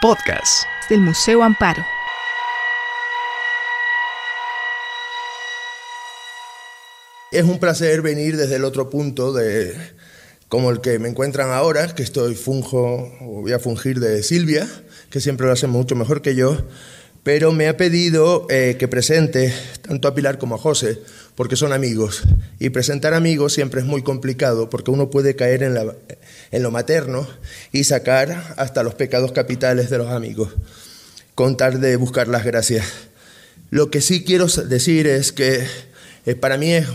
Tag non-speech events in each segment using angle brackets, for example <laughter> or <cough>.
Podcast del Museo Amparo. Es un placer venir desde el otro punto de como el que me encuentran ahora, que estoy funjo, voy a fungir de Silvia, que siempre lo hace mucho mejor que yo, pero me ha pedido eh, que presente tanto a Pilar como a José, porque son amigos. Y presentar amigos siempre es muy complicado, porque uno puede caer en, lo materno y sacar hasta los pecados capitales de los amigos, contar de buscar las gracias. Lo que sí quiero decir es que eh, para mí es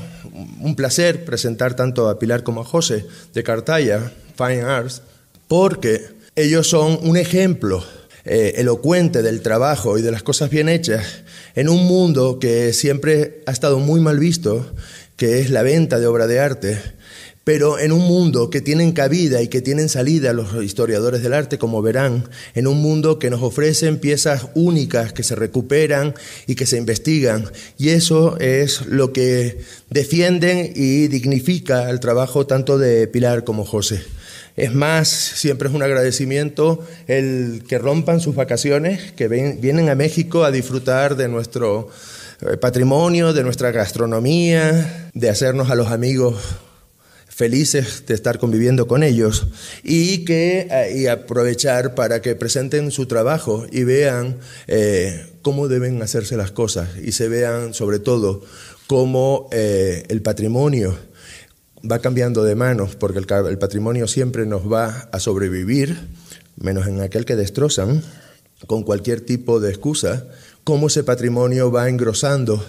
un placer presentar tanto a Pilar como a José de Cartaya, Fine Arts, porque ellos son un ejemplo eh, elocuente del trabajo y de las cosas bien hechas en un mundo que siempre ha estado muy mal visto, que es la venta de obra de arte, pero en un mundo que tienen cabida y que tienen salida los historiadores del arte, como verán, en un mundo que nos ofrecen piezas únicas que se recuperan y que se investigan. Y eso es lo que defienden y dignifica el trabajo tanto de Pilar como José. Es más, siempre es un agradecimiento el que rompan sus vacaciones, que vienen a México a disfrutar de nuestro eh, patrimonio, de nuestra gastronomía, de hacernos a los amigos felices de estar conviviendo con ellos y que eh, y aprovechar para que presenten su trabajo y vean eh, cómo deben hacerse las cosas y se vean sobre todo cómo el patrimonio va cambiando de manos, porque el, patrimonio siempre nos va a sobrevivir, menos en aquel que destrozan, con cualquier tipo de excusa, cómo ese patrimonio va engrosando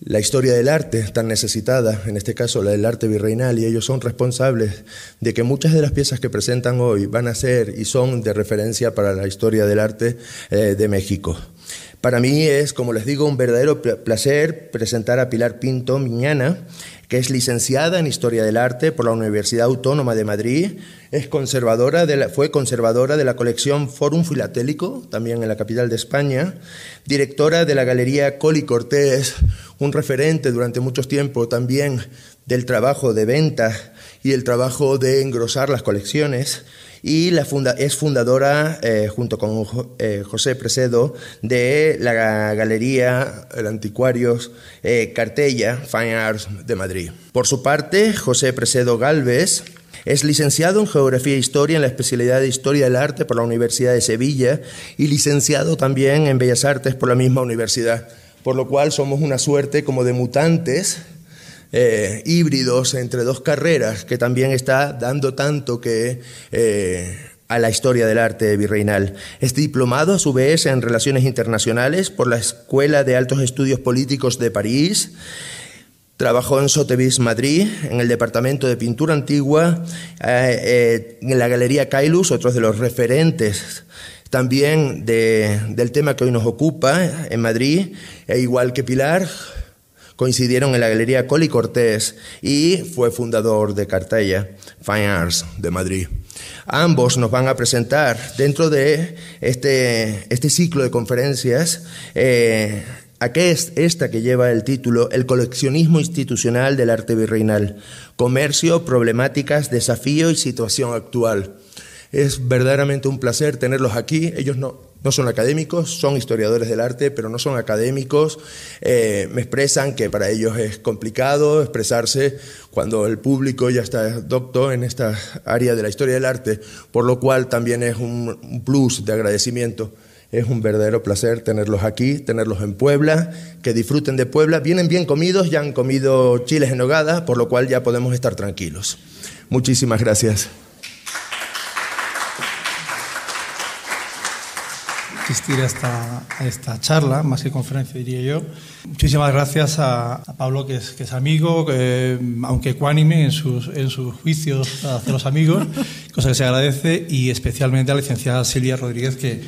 la historia del arte tan necesitada, en este caso la del arte virreinal, y ellos son responsables de que muchas de las piezas que presentan hoy van a ser y son de referencia para la historia del arte eh, de México. Para mí es, como les digo, un verdadero placer presentar a Pilar Pinto Miñana, es licenciada en Historia del Arte por la Universidad Autónoma de Madrid, es conservadora de fue conservadora de la colección Forum Filatélico, también en la capital de España, directora de la Galería Coli Cortés, un referente durante mucho tiempo también del trabajo de venta y el trabajo de engrosar las colecciones y es fundadora, eh, junto con eh, José Presedo, de la Galería el Anticuarios eh, Cartella Fine Arts de Madrid. Por su parte, José Presedo Galvez es licenciado en Geografía e Historia en la especialidad de Historia del Arte por la Universidad de Sevilla y licenciado también en Bellas Artes por la misma universidad, por lo cual somos una suerte como de mutantes eh, híbridos entre dos carreras que también está dando tanto que... Eh, a la historia del arte virreinal. Es diplomado a su vez en Relaciones Internacionales por la Escuela de Altos Estudios Políticos de París. Trabajó en Sotheby's Madrid, en el Departamento de Pintura Antigua, eh, en la Galería Cailus, otros de los referentes también del tema que hoy nos ocupa en Madrid, e igual que Pilar, coincidieron en la Galería Coli Cortés y fue fundador de Cartella Fine Arts de Madrid. Ambos nos van a presentar dentro de este, este ciclo de conferencias eh, a qué es esta que lleva el título El coleccionismo institucional del arte virreinal, comercio, problemáticas, desafío y situación actual. Es verdaderamente un placer tenerlos aquí. Ellos no, no son académicos, son historiadores del arte, pero no son académicos. Eh, me expresan que para ellos es complicado expresarse cuando el público ya está docto en esta área de la historia del arte, por lo cual también es un plus de agradecimiento. Es un verdadero placer tenerlos aquí, tenerlos en Puebla, que disfruten de Puebla. Vienen bien comidos, ya han comido chiles en nogada, por lo cual ya podemos estar tranquilos. Muchísimas gracias. Asistir a esta, esta, charla, más que conferencia diría yo. Muchísimas gracias a, Pablo, que es, que es amigo, que, aunque ecuánime en sus, en sus juicios hacia los amigos, <laughs> cosa que se agradece, y especialmente a la licenciada Silvia Rodríguez, que,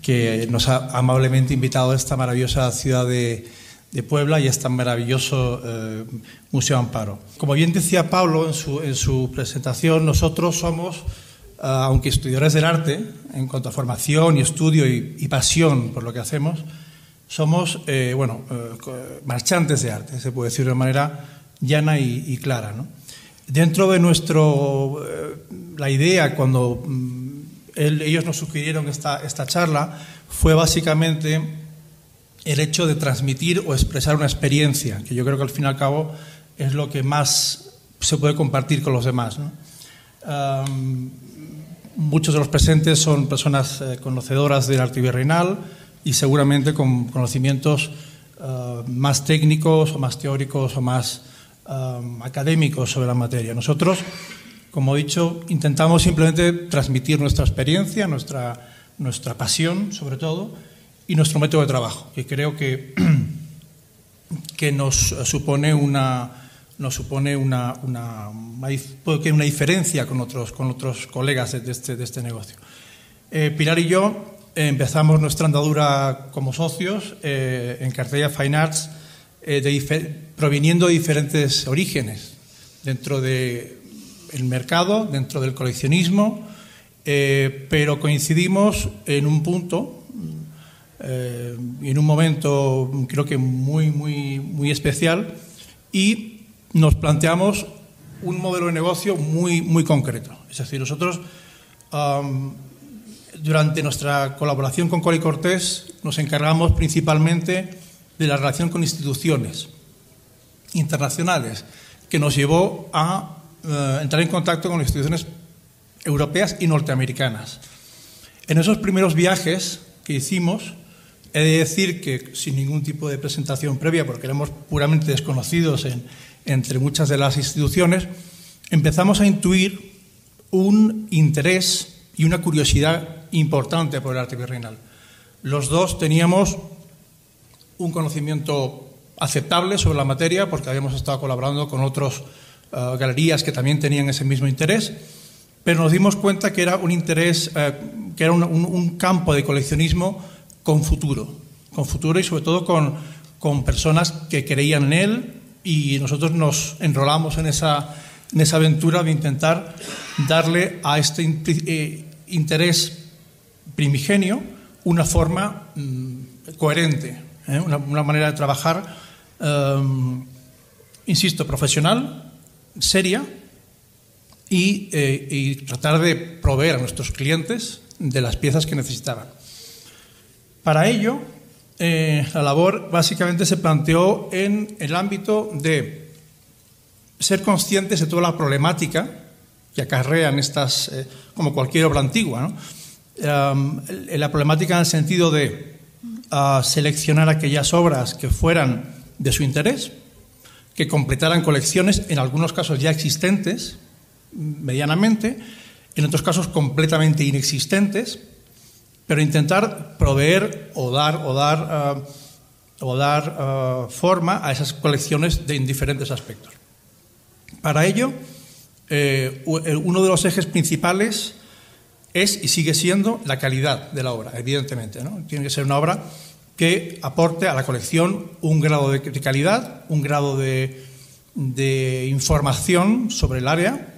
que nos ha amablemente invitado a esta maravillosa ciudad de, de Puebla y a este maravilloso eh, Museo Amparo. Como bien decía Pablo en su, en su presentación, nosotros somos aunque estudiadores del arte, en cuanto a formación y estudio y, pasión por lo que hacemos, somos, eh, bueno, eh, marchantes de arte, se puede decir de manera llana y, clara. Dentro de nuestro, eh, la idea cuando mm, ellos nos sugirieron esta charla fue básicamente el hecho de transmitir o expresar una experiencia, que yo creo que al fin y al cabo es lo que más se puede compartir con los demás. Muchos de los presentes son personas eh, conocedoras del arte virreinal y seguramente con conocimientos eh, más técnicos o más teóricos o más académicos sobre la materia. Nosotros como he dicho, intentamos simplemente transmitir nuestra experiencia, nuestra, nuestra pasión, sobre todo, y nuestro método de trabajo, que creo que, <clears throat> que nos supone una, nos supone una, una, una, diferencia con otros, con otros colegas de este, de este negocio. Eh, Pilar y yo empezamos nuestra andadura como socios eh, en Cartella Fine Arts, eh, de proviniendo de diferentes orígenes. Dentro de, el mercado, dentro del coleccionismo, eh, pero coincidimos en un punto eh, en un momento creo que muy, muy, muy especial y nos planteamos un modelo de negocio muy, muy concreto. Es decir, nosotros durante nuestra colaboración con Coli Cortés nos encargamos principalmente de la relación con instituciones internacionales, que nos llevó a eh, entrar en contacto con instituciones europeas y norteamericanas. En esos primeros viajes que hicimos, he de decir que sin ningún tipo de presentación previa, porque éramos puramente desconocidos entre muchas de las instituciones, empezamos a intuir un interés y una curiosidad importante por el arte virreinal. Los dos teníamos un conocimiento aceptable sobre la materia porque habíamos estado colaborando con otros eh, galerías que también tenían ese mismo interés, pero nos dimos cuenta que era un interés, eh, que era un, campo de coleccionismo con futuro, con futuro y sobre todo con, con personas que creían en él y nosotros nos enrolamos en esa, en esa aventura de intentar darle a este eh, interés primigenio una forma mm, coherente, una, una, manera de trabajar, insisto, profesional, seria eh, y, tratar de proveer a nuestros clientes de las piezas que necesitaban. Para ello, eh, la labor básicamente se planteó en el ámbito de ser conscientes de toda la problemática que acarrean estas, eh, como cualquier obra antigua, la problemática en el sentido de ah, seleccionar aquellas obras que fueran de su interés, que completaran colecciones, en algunos casos ya existentes, medianamente, en otros casos completamente inexistentes, pero intentar proveer o dar, o dar, eh, o dar eh, forma a esas colecciones de, en diferentes aspectos. Para ello, eh, uno de los ejes principales es y sigue siendo la calidad de la obra, evidentemente. ¿no? Tiene que ser una obra que aporte a la colección un grado de, calidad, un grado de, información sobre el área.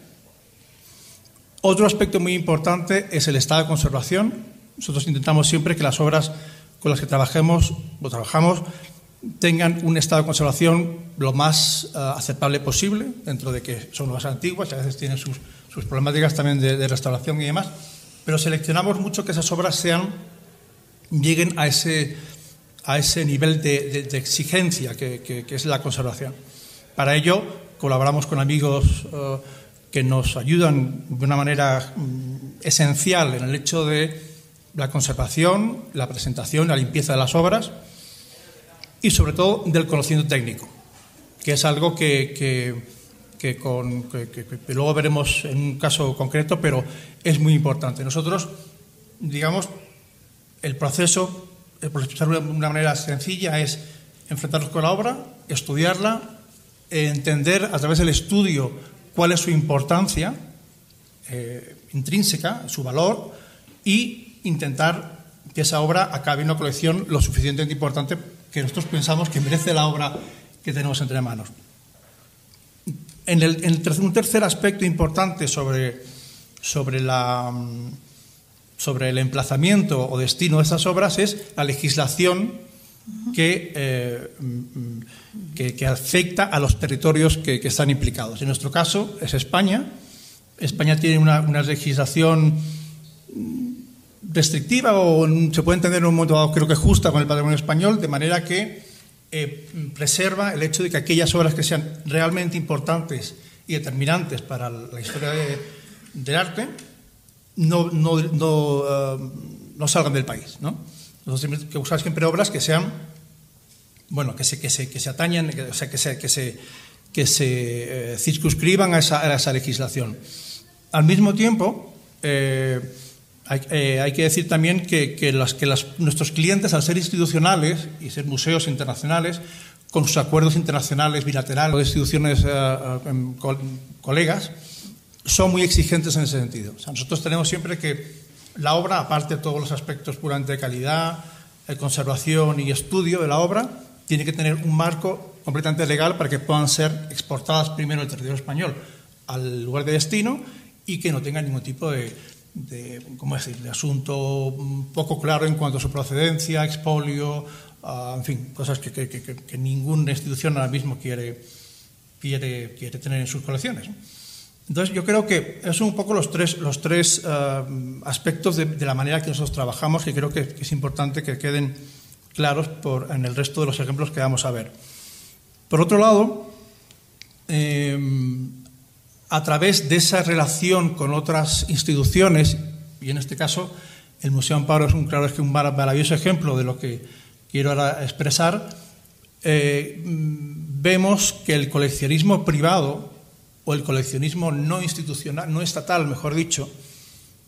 Otro aspecto muy importante es el estado de conservación. Nosotros intentamos siempre que las obras con las que trabajemos o trabajamos tengan un estado de conservación lo más eh, aceptable posible, dentro de que son más antiguas y a veces tienen sus, problemáticas también de, de, restauración y demás, pero seleccionamos mucho que esas obras sean, lleguen a ese a ese nivel de, exigencia que, es la conservación. Para ello, colaboramos con amigos eh, que nos ayudan de una manera mm, esencial en el hecho de la conservación, la presentación, la limpieza de las obras y sobre todo del conocimiento técnico, que es algo que, que, luego veremos en un caso concreto, pero es muy importante. Nosotros, digamos, el proceso por expresarlo de una manera sencilla, es enfrentarnos con la obra, estudiarla, entender a través del estudio cuál es su importancia eh, intrínseca, su valor, y intentar que esa obra acabe en una colección lo suficientemente importante que nosotros pensamos que merece la obra que tenemos entre manos. En, un tercer aspecto importante sobre, sobre la mm, sobre el emplazamiento o destino de esas obras es la legislación que, eh, que, afecta a los territorios que, están implicados. En nuestro caso es España. España tiene una, legislación restrictiva o se puede entender en un momento dado, creo que justa con el patrimonio español, de manera que eh, preserva el hecho de que aquellas obras que sean realmente importantes y determinantes para la historia del arte no, no, no, eh, no, salgan del país. ¿no? Nosotros que buscar siempre obras que sean, bueno, que se, que se, que se atañen, que, o sea, que se, que se, que se eh, circunscriban a esa, a esa, legislación. Al mismo tiempo, eh, hay, eh, hay, que decir también que, las, que las, nuestros clientes, al ser institucionales y ser museos internacionales, con sus acuerdos internacionales bilaterales de instituciones uh, colegas, son muy exigentes en ese sentido. O sea, nosotros tenemos siempre que la obra, aparte de todos los aspectos puramente de calidad, de conservación y estudio de la obra, tiene que tener un marco completamente legal para que puedan ser exportadas primero al territorio español al lugar de destino y que no tengan ningún tipo de, de, ¿cómo decir?, de asunto poco claro en cuanto a su procedencia, expolio, uh, en fin, cosas que, que, que, que, ninguna institución ahora mismo quiere, quiere, quiere tener en sus colecciones. Entonces, yo creo que esos son un poco los tres, los tres uh, aspectos de, de, la manera que nosotros trabajamos que creo que, es importante que queden claros por, en el resto de los ejemplos que vamos a ver. Por otro lado, eh, a través de esa relación con otras instituciones, y en este caso el Museo Amparo es un, claro, es un maravilloso ejemplo de lo que quiero ahora expresar, eh, vemos que el coleccionismo privado o el coleccionismo no institucional, no estatal, mejor dicho,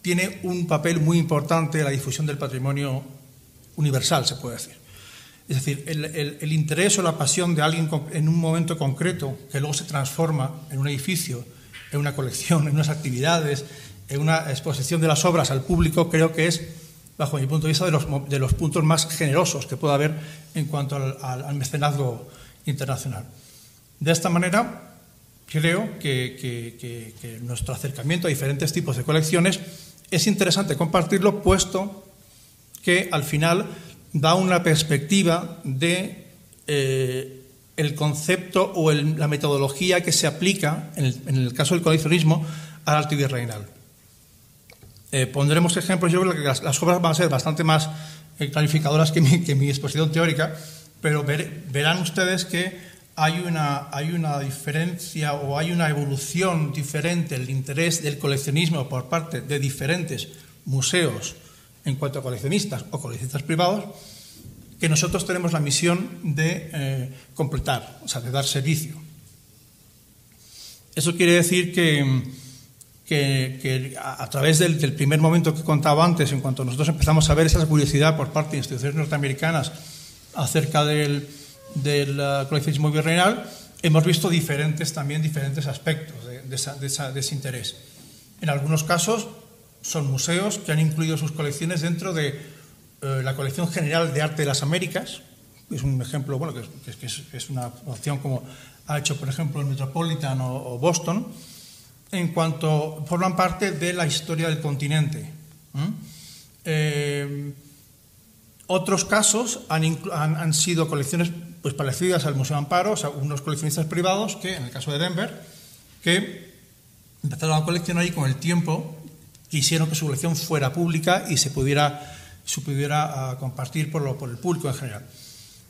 tiene un papel muy importante en la difusión del patrimonio universal, se puede decir. Es decir, el, el, interés o la pasión de alguien en un momento concreto, que luego se transforma en un edificio, en una colección, en unas actividades, en una exposición de las obras al público, creo que es, bajo mi punto de vista, de los, puntos más generosos que pueda haber en cuanto al, al, mecenazgo internacional. De esta manera, creo que, nuestro acercamiento a diferentes tipos de colecciones es interesante compartirlo, puesto que al final da una perspectiva de eh, el concepto o la metodología que se aplica, en el, caso del coleccionismo, al arte virreinal. Eh, pondremos ejemplos, yo creo que las, obras van a ser bastante más eh, clarificadoras que mi, exposición teórica, pero ver, verán ustedes que hay una, hay una diferencia o hay una evolución diferente el interés del coleccionismo por parte de diferentes museos en cuanto a coleccionistas o coleccionistas privados, que nosotros tenemos la misión de eh, completar, o sea, de dar servicio. Eso quiere decir que, que, que a, través del, primer momento que contaba antes, en cuanto nosotros empezamos a ver esa curiosidad por parte de instituciones norteamericanas acerca del, del uh, coleccionismo virreinal, hemos visto diferentes, también diferentes aspectos de, esa, de, de, ese interés. En algunos casos son museos que han incluido sus colecciones dentro de uh, la colección general de arte de las Américas. Es un ejemplo, bueno, que, es, una opción como ha hecho, por ejemplo, el Metropolitan o, Boston, en cuanto forman parte de la historia del continente. Eh, otros casos han, han, han sido colecciones pues parecidas al Museo Amparo, o sea, unos coleccionistas privados que, en el caso de Denver, que empezaron a coleccionar y con el tiempo quisieron que su colección fuera pública y se pudiera, se pudiera uh, compartir por, lo, por, el público en general.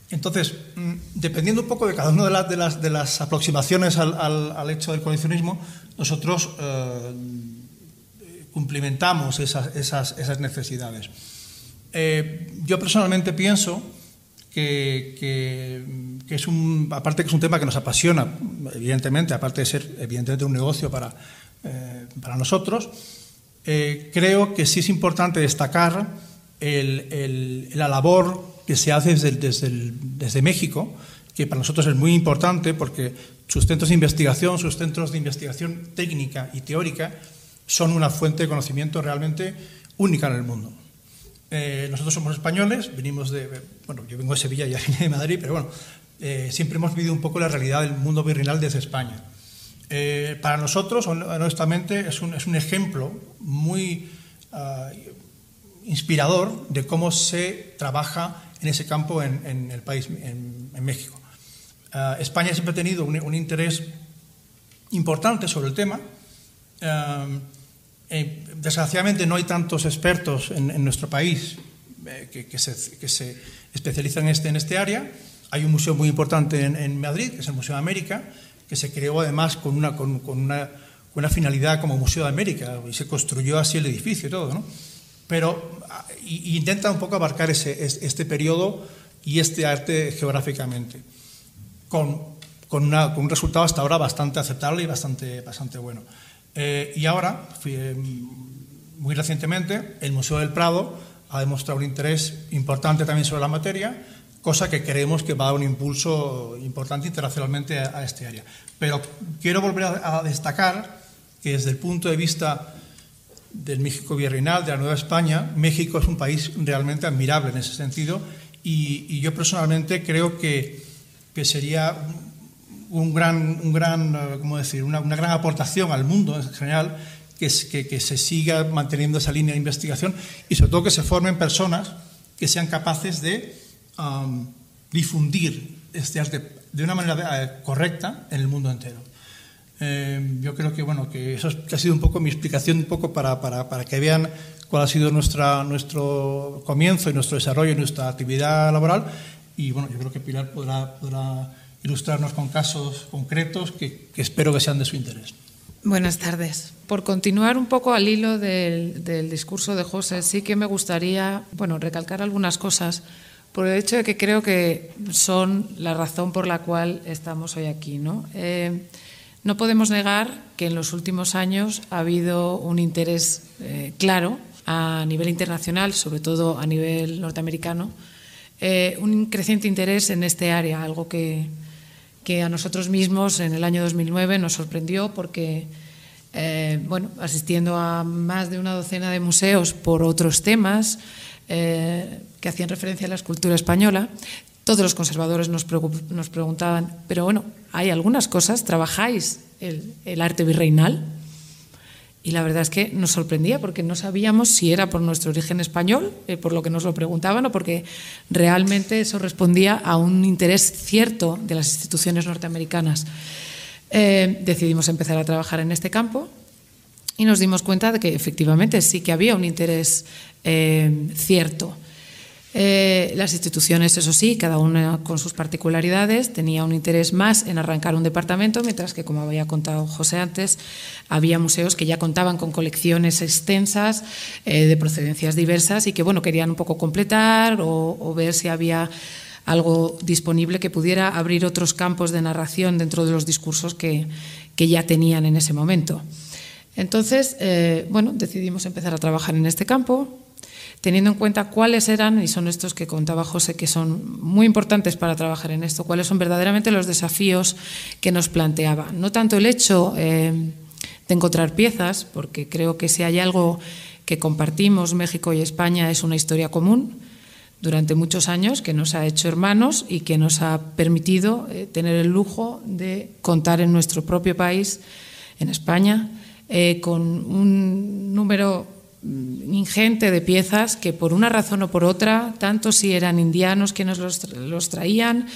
Entonces, mm, dependiendo un poco de cada una de, la, de, las, de las, aproximaciones al, al, al, hecho del coleccionismo, nosotros uh, cumplimentamos esas, esas, necesidades. Eh, yo personalmente pienso que, que, es un, aparte que es un tema que nos apasiona, evidentemente, aparte de ser evidentemente un negocio para, eh, para nosotros, eh, creo que sí es importante destacar el, el, la labor que se hace desde, desde, el, desde México, que para nosotros es muy importante porque sus centros de investigación, sus centros de investigación técnica y teórica son una fuente de conocimiento realmente única en el mundo. Eh, nosotros somos españoles, venimos de, bueno, yo vengo de Sevilla y <laughs> vine de Madrid, pero bueno, eh, siempre hemos vivido un poco la realidad del mundo virreinal desde España. Eh, para nosotros, honestamente, es un, es un ejemplo muy uh, inspirador de cómo se trabaja en ese campo en, el país, en, México. Uh, España siempre ha tenido un, interés importante sobre el tema. Uh, Eh, desgraciadamente no hay tantos expertos en, nuestro país eh, que, se, especializan en este, en este área. Hay un museo muy importante en, Madrid, que es el Museo de América, que se creó además con una, con, una, finalidad como Museo de América y se construyó así el edificio y todo. ¿no? Pero y, intenta un poco abarcar ese, este periodo y este arte geográficamente, con, con, una, con, un resultado hasta ahora bastante aceptable y bastante, bastante bueno. Eh, y ahora, eh, muy recientemente, el Museo del Prado ha demostrado un interés importante también sobre la materia, cosa que creemos que va a dar un impulso importante internacionalmente a, este área. Pero quiero volver a, destacar que desde el punto de vista del México virreinal, de la Nueva España, México es un país realmente admirable en ese sentido y, yo personalmente creo que, que sería un gran, un gran ¿cómo decir? Una, una, gran aportación al mundo en general que, que, que, se siga manteniendo esa línea de investigación y sobre todo que se formen personas que sean capaces de difundir este arte de una manera eh, correcta en el mundo entero. Eh, yo creo que, bueno, que eso ha sido un poco mi explicación, un poco para, para, para que vean cuál ha sido nuestra, nuestro comienzo y nuestro desarrollo y nuestra actividad laboral. Y bueno, yo creo que Pilar podrá, podrá ilustrarnos con casos concretos que, espero que sean de su interés. Buenas tardes. Por continuar un poco al hilo del, discurso de José, sí que me gustaría bueno, recalcar algunas cosas por el hecho de que creo que son la razón por la cual estamos hoy aquí. No, eh, no podemos negar que en los últimos años ha habido un interés eh, claro a nivel internacional, sobre todo a nivel norteamericano, eh, un creciente interés en este área, algo que, que a nosotros mismos en el año 2009 nos sorprendió porque, eh, bueno, asistiendo a más de una docena de museos por otros temas que hacían referencia a la escultura española, todos los conservadores nos preguntaban, pero bueno, hay algunas cosas, ¿trabajáis el, el arte virreinal? Y la verdad es que nos sorprendía porque no sabíamos si era por nuestro origen español, eh, por lo que nos lo preguntaban, o porque realmente eso respondía a un interés cierto de las instituciones norteamericanas. Eh, decidimos empezar a trabajar en este campo y nos dimos cuenta de que efectivamente sí que había un interés eh, cierto. Eh, las instituciones, eso sí, cada una con sus particularidades, tenía un interés más en arrancar un departamento, mientras que, como había contado José antes, había museos que ya contaban con colecciones extensas eh, de procedencias diversas y que, bueno, querían un poco completar o, ver si había algo disponible que pudiera abrir otros campos de narración dentro de los discursos que, ya tenían en ese momento. Entonces, eh, bueno, decidimos empezar a trabajar en este campo teniendo en cuenta cuáles eran, y son estos que contaba José, que son muy importantes para trabajar en esto, cuáles son verdaderamente los desafíos que nos planteaba. No tanto el hecho eh, de encontrar piezas, porque creo que si hay algo que compartimos México y España es una historia común durante muchos años que nos ha hecho hermanos y que nos ha permitido eh, tener el lujo de contar en nuestro propio país, en España, eh, con un número ingente de piezas que por una razón o por otra, tanto si eran indianos que nos los, traían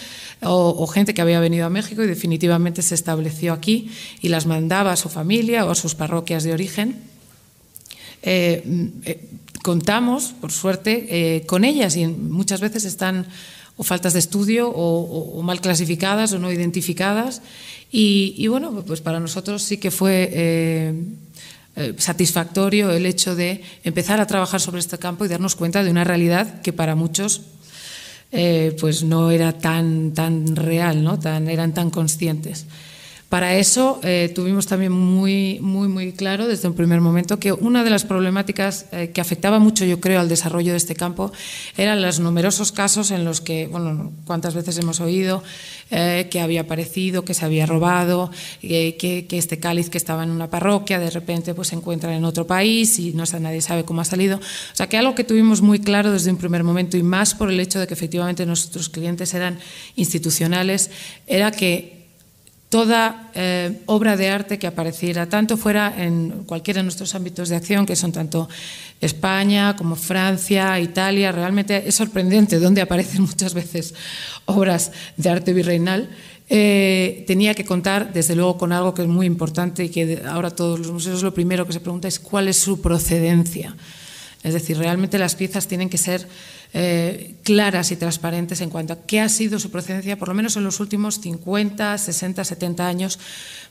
o, gente que había venido a México y definitivamente se estableció aquí y las mandaba a su familia o a sus parroquias de origen, eh, mm, eh, contamos, por suerte, eh, con ellas y muchas veces están o faltas de estudio o, mal clasificadas o no identificadas. Y, bueno, pues para nosotros sí que fue eh, satisfactorio el hecho de empezar a trabajar sobre este campo y darnos cuenta de una realidad que para muchos eh, pues no era tan, tan real, ¿no? tan, eran tan conscientes. Para eso eh, tuvimos también muy, muy, muy claro desde un primer momento que una de las problemáticas eh, que afectaba mucho, yo creo, al desarrollo de este campo eran los numerosos casos en los que, bueno, cuántas veces hemos oído eh, que había aparecido, que se había robado, que, que, este cáliz que estaba en una parroquia de repente pues, se encuentra en otro país y no nadie sabe cómo ha salido. O sea, que algo que tuvimos muy claro desde un primer momento y más por el hecho de que efectivamente nuestros clientes eran institucionales, era que toda eh, obra de arte que apareciera, tanto fuera en cualquiera de nuestros ámbitos de acción, que son tanto España como Francia, Italia, realmente es sorprendente dónde aparecen <laughs> muchas veces obras de arte virreinal eh, tenía que contar, desde luego, con algo que es muy importante y que ahora todos los museos lo primero que se pregunta es cuál es su procedencia. Es decir, realmente las piezas tienen que ser eh, claras y transparentes en cuanto a qué ha sido su procedencia, por lo menos en los últimos 50, 60, 70 años,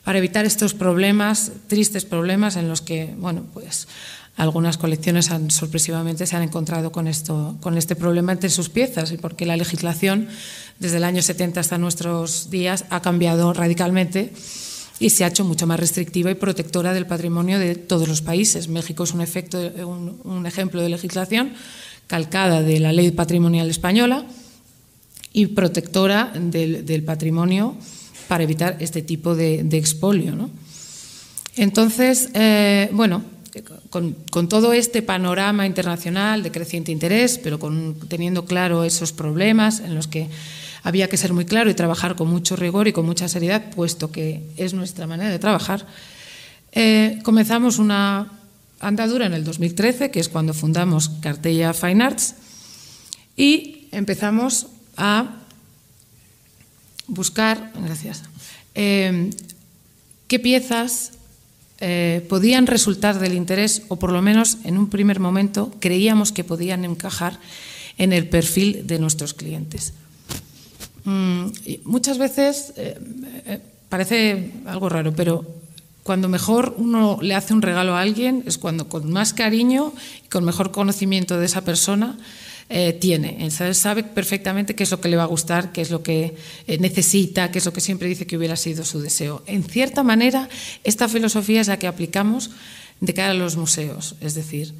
para evitar estos problemas, tristes problemas en los que, bueno, pues algunas colecciones han, sorpresivamente se han encontrado con, esto, con este problema entre sus piezas y porque la legislación desde el año 70 hasta nuestros días ha cambiado radicalmente y se ha hecho mucho más restrictiva y protectora del patrimonio de todos los países. México es un, efecto, un, ejemplo de legislación calcada de la ley patrimonial española y protectora del, patrimonio para evitar este tipo de, expolio. Entonces, eh, bueno, con, todo este panorama internacional de creciente interés, pero con, teniendo claro esos problemas en los que había que ser muy claro y trabajar con mucho rigor y con mucha seriedad, puesto que es nuestra manera de trabajar, eh, comenzamos una andadura en el 2013, que es cuando fundamos Cartella Fine Arts, y empezamos a buscar, gracias, eh, qué piezas eh, podían resultar del interés, o por lo menos en un primer momento creíamos que podían encajar en el perfil de nuestros clientes. Mm, muchas veces eh, eh, parece algo raro, pero cuando mejor uno le hace un regalo a alguien es cuando con más cariño y con mejor conocimiento de esa persona eh, tiene. Él sabe perfectamente qué es lo que le va a gustar, qué es lo que eh, necesita, qué es lo que siempre dice que hubiera sido su deseo. En cierta manera, esta filosofía es la que aplicamos de cara a los museos. Es decir,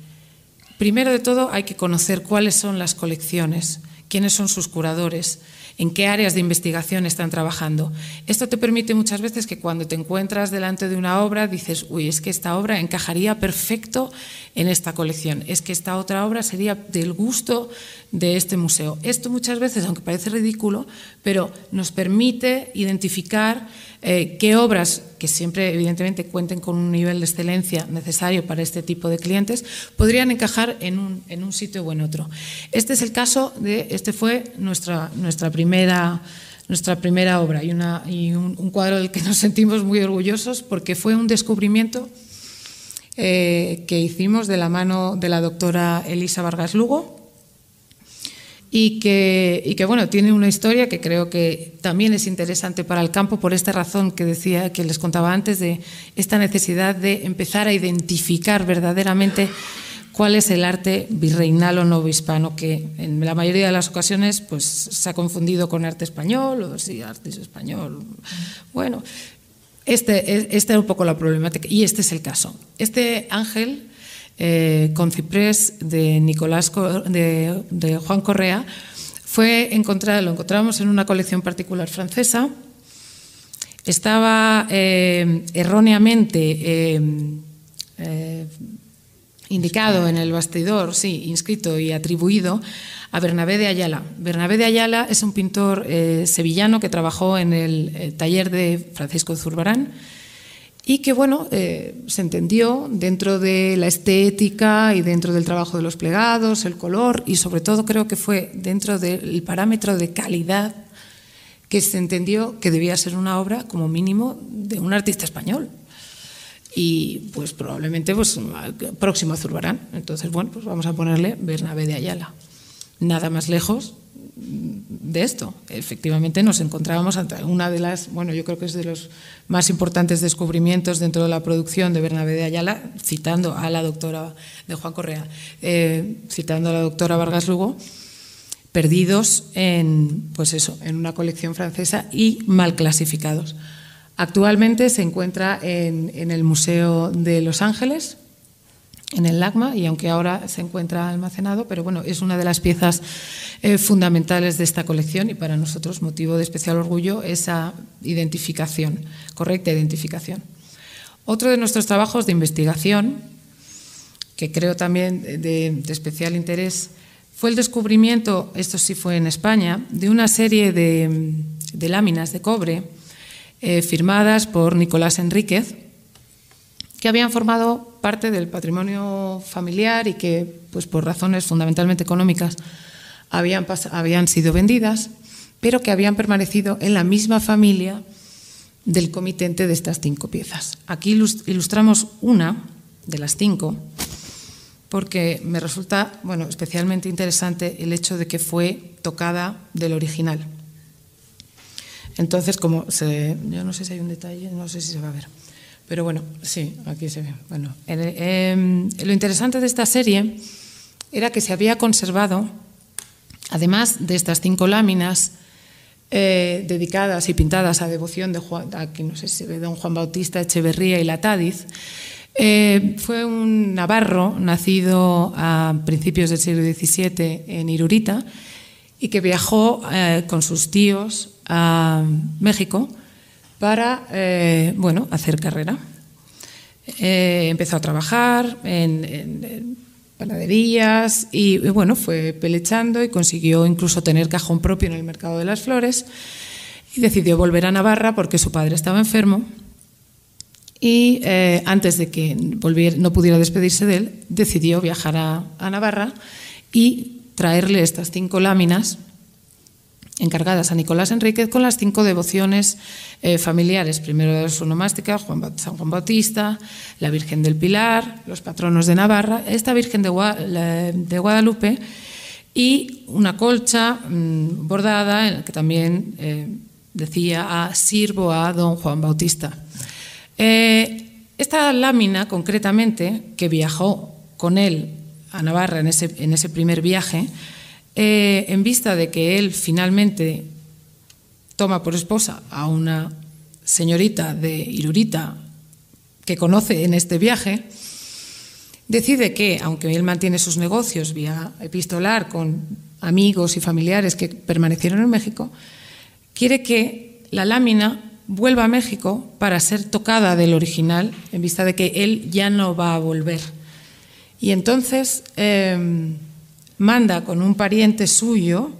primero de todo hay que conocer cuáles son las colecciones, quiénes son sus curadores, en qué áreas de investigación están trabajando. Esto te permite muchas veces que cuando te encuentras delante de una obra dices, uy, es que esta obra encajaría perfecto en esta colección, es que esta otra obra sería del gusto de este museo. Esto muchas veces, aunque parece ridículo, pero nos permite identificar eh, qué obras, que siempre evidentemente cuenten con un nivel de excelencia necesario para este tipo de clientes, podrían encajar en un, en un sitio o en otro. Este es el caso de, este fue nuestra, nuestra primera nuestra primera obra y, una, y un, cuadro del que nos sentimos muy orgullosos porque fue un descubrimiento eh, que hicimos de la mano de la doctora Elisa Vargas Lugo, y que, bueno, tiene una historia que creo que también es interesante para el campo por esta razón que decía, que les contaba antes, de esta necesidad de empezar a identificar verdaderamente cuál es el arte virreinal o novohispano, que en la mayoría de las ocasiones pues, se ha confundido con arte español o sí, arte español. Bueno, este, esta es un poco la problemática y este es el caso. Este ángel eh, con ciprés de, Nicolás, de, Juan Correa, fue encontrado, lo encontramos en una colección particular francesa. Estaba eh, erróneamente eh, indicado en el bastidor, sí, inscrito y atribuido a Bernabé de Ayala. Bernabé de Ayala es un pintor sevillano que trabajó en el, taller de Francisco Zurbarán y que bueno, eh, se entendió dentro de la estética y dentro del trabajo de los plegados, el color y sobre todo creo que fue dentro del parámetro de calidad que se entendió que debía ser una obra como mínimo de un artista español y pues probablemente pues próximo a Zurbarán. Entonces, bueno, pues vamos a ponerle Bernabé de Ayala. Nada más lejos de esto. Efectivamente nos encontrábamos ante una de las, bueno, yo creo que es de los más importantes descubrimientos dentro de la producción de Bernabé de Ayala, citando a la doctora de Juan Correa, eh, citando a la doctora Vargas Lugo, perdidos en, pues eso, en una colección francesa y mal clasificados. Actualmente se encuentra en, el Museo de Los Ángeles, en el LACMA y aunque ahora se encuentra almacenado, pero bueno, es una de las piezas eh, fundamentales de esta colección y para nosotros motivo de especial orgullo esa identificación, correcta identificación. Otro de nuestros trabajos de investigación, que creo también de, especial interés, fue el descubrimiento, esto sí fue en España, de una serie de, láminas de cobre eh, firmadas por Nicolás Enríquez, que habían formado parte del patrimonio familiar y que, pues por razones fundamentalmente económicas, habían, habían sido vendidas pero que habían permanecido en la misma familia del comitente de estas cinco piezas. Aquí ilustramos una de las cinco, porque me resulta bueno, especialmente interesante el hecho de que fue tocada del original. Entonces, como se, yo no sé si hay un detalle, no sé si se va a ver. Pero bueno, sí, aquí se ve. Bueno, em, lo interesante de esta serie era que se había conservado, además de estas cinco láminas eh, dedicadas y pintadas a devoción de Juan, aquí no sé si ve, don Juan Bautista Echeverría y Latadiz, eh, fue un navarro nacido a principios del siglo XVII en Irurita y que viajó eh, con sus tíos a México para eh, bueno, hacer carrera. empezó a trabajar en, panaderías y, bueno, fue pelechando y consiguió incluso tener cajón propio en el mercado de las flores y decidió volver a Navarra porque su padre estaba enfermo y eh, antes de que no pudiera despedirse de él, decidió viajar a, Navarra y traerle estas cinco láminas encargadas a Nicolás Enríquez con las cinco devociones eh, familiares, primero de su nomástica, San Juan Bautista, la Virgen del Pilar, los patronos de Navarra, esta Virgen de, Guadalupe y una colcha mm, bordada en la que también eh, decía a sirvo a don Juan Bautista. Eh, esta lámina, concretamente, que viajó con él a Navarra en ese, en ese primer viaje, eh, en vista de que él finalmente toma por esposa a una señorita de Irurita que conoce en este viaje, decide que, aunque él mantiene sus negocios vía epistolar con amigos y familiares que permanecieron en México, quiere que la lámina vuelva a México para ser tocada del original, en vista de que él ya no va a volver. Y entonces em, manda con un pariente suyo,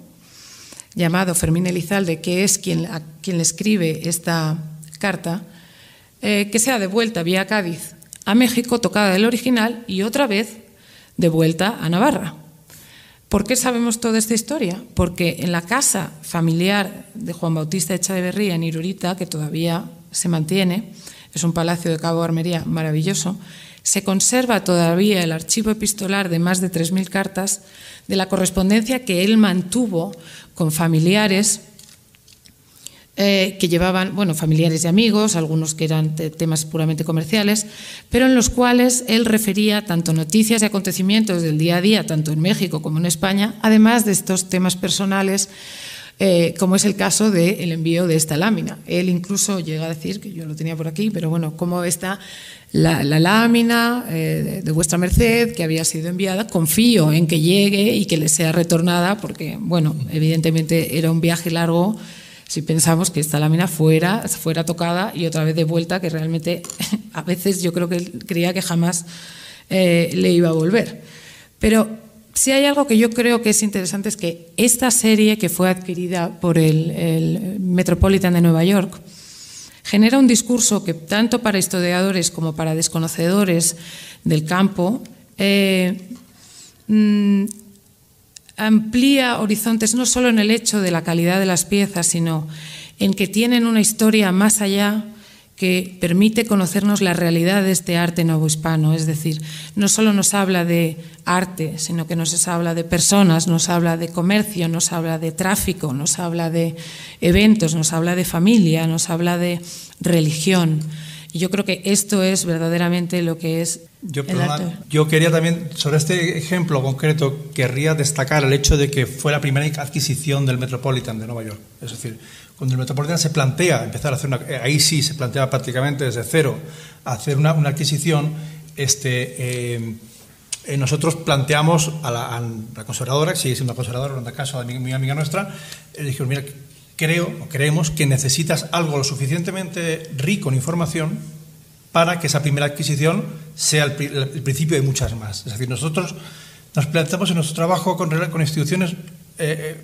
llamado Fermín Elizalde, que es quien, quien le escribe esta carta, eh, que sea devuelta vía Cádiz a México, tocada del original, y otra vez de vuelta a Navarra. ¿Por qué sabemos toda esta historia? Porque en la casa familiar de Juan Bautista Echaverría en Irurita, que todavía se mantiene, es un palacio de Cabo Armería maravilloso, se conserva todavía el archivo epistolar de más de 3.000 cartas de la correspondencia que él mantuvo con familiares eh, que llevaban, bueno, familiares y amigos, algunos que eran temas puramente comerciales, pero en los cuales él refería tanto noticias y acontecimientos del día a día, tanto en México como en España, además de estos temas personales, eh, como es el caso del envío de esta lámina. Él incluso llega a decir, que yo lo tenía por aquí, pero bueno, cómo está la, lámina eh, de, vuestra merced que había sido enviada, confío en que llegue y que le sea retornada, porque, bueno, evidentemente era un viaje largo si pensamos que esta lámina fuera, fuera tocada y otra vez de vuelta, que realmente <laughs> a veces yo creo que creía que jamás eh, le iba a volver. Pero si hay algo que yo creo que es interesante es que esta serie que fue adquirida por el, Metropolitan de Nueva York genera un discurso que tanto para historiadores como para desconocedores del campo eh, mm, amplía horizontes no solo en el hecho de la calidad de las piezas, sino en que tienen una historia más allá que permite conocernos la realidad de este arte novohispano. Es decir, no solo nos habla de arte, sino que nos habla de personas, nos habla de comercio, nos habla de tráfico, nos habla de eventos, nos habla de familia, nos habla de religión. Y yo creo que esto es verdaderamente lo que es yo, yo quería también, sobre este ejemplo concreto, querría destacar el hecho de que fue la primera adquisición del Metropolitan de Nueva York. Es decir, cuando el Metropolitan se plantea empezar a hacer una, eh, ahí sí se plantea prácticamente desde cero hacer una, una adquisición, este, eh, eh, nosotros planteamos a la, conservadora, que sigue siendo una conservadora, en el caso de mi, mi amiga nuestra, le dijimos, mira, creo o creemos que necesitas algo lo suficientemente rico en información para que esa primera adquisición sea el, principio de muchas más. Es decir, nosotros nos planteamos en nuestro trabajo con, con instituciones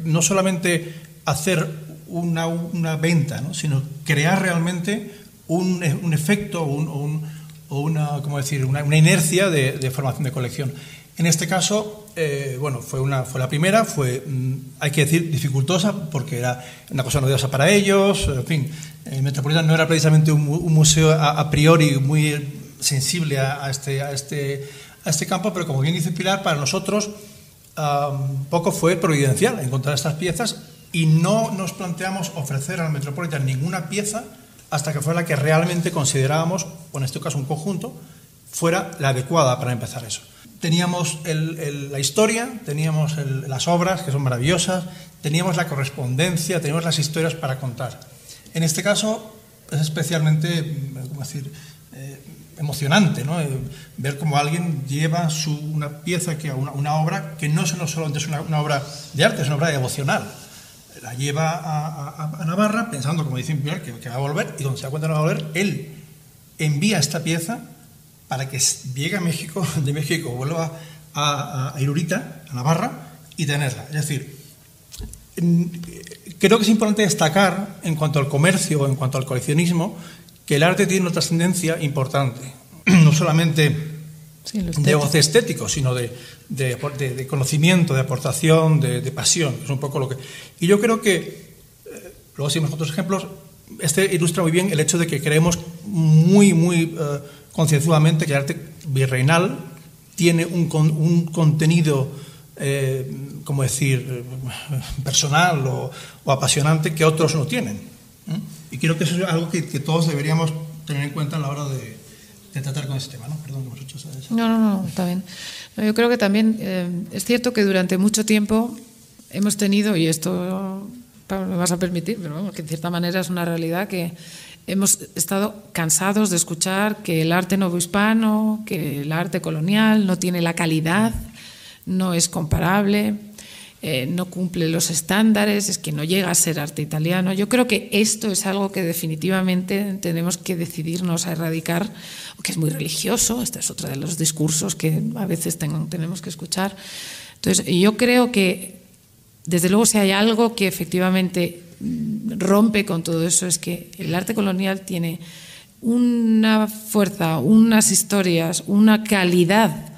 no solamente hacer una, una venta, ¿no? sino crear realmente un, un efecto, o una, ¿cómo decir? una, inercia de, formación de colección. En este caso, eh, bueno, fue, una, fue la primera, fue, mm, hay que decir, dificultosa porque era una cosa novedosa para ellos, en fin, el Metropolitan no era precisamente un, museo a, priori muy sensible a, este, a, este, a este campo, pero como bien dice Pilar, para nosotros poco fue providencial encontrar estas piezas y no nos planteamos ofrecer al Metropolitan ninguna pieza hasta que fuera la que realmente considerábamos, o en este caso un conjunto, fuera la adecuada para empezar eso. Teníamos la historia, teníamos las obras, que son maravillosas, teníamos la correspondencia, teníamos las historias para contar. En este caso es especialmente, ¿cómo decir?, eh, emocionante, ¿no? Eh, ver cómo alguien lleva su, una pieza, que, una, una obra que no solamente es una, una obra de arte, es una obra devocional la lleva a, Navarra pensando, como dice Pilar, que, va a volver, y donde se da cuenta no va a volver, él envía esta pieza para que llegue a México, <laughs> de México vuelva a, Irurita, a Navarra, y tenerla. Es decir, creo que es importante destacar, en cuanto al comercio, en cuanto al coleccionismo, que el arte tiene una trascendencia importante. <clears throat> No solamente de goce estético, sino de, de, conocimiento, de aportación, de, pasión. Es un poco lo que. Y yo creo que, eh, luego si otros ejemplos, este ilustra muy bien el hecho de que creemos muy, muy uh, concienzudamente que el arte virreinal tiene un, un contenido, eh, como decir, <laughs> personal o, apasionante que otros no tienen. Y creo que eso es algo que todos deberíamos tener en cuenta a la hora de, de tratar con ese tema, ¿no? Perdón que hemos hecho eso. No, no, no, está bien. yo creo que también eh, es cierto que durante mucho tiempo hemos tenido, y esto me vas a permitir, pero vamos, que en cierta manera es una realidad que hemos estado cansados de escuchar que el arte novohispano, que el arte colonial no tiene la calidad, no es comparable eh, no cumple los estándares, es que no llega a ser arte italiano. Yo creo que esto es algo que definitivamente tenemos que decidirnos a erradicar, que es muy religioso, este es otro de los discursos que a veces tenemos que escuchar. Entonces, yo creo que, desde luego, si hay algo que efectivamente mm, rompe con todo eso, es que el arte colonial tiene una fuerza, unas historias, una calidad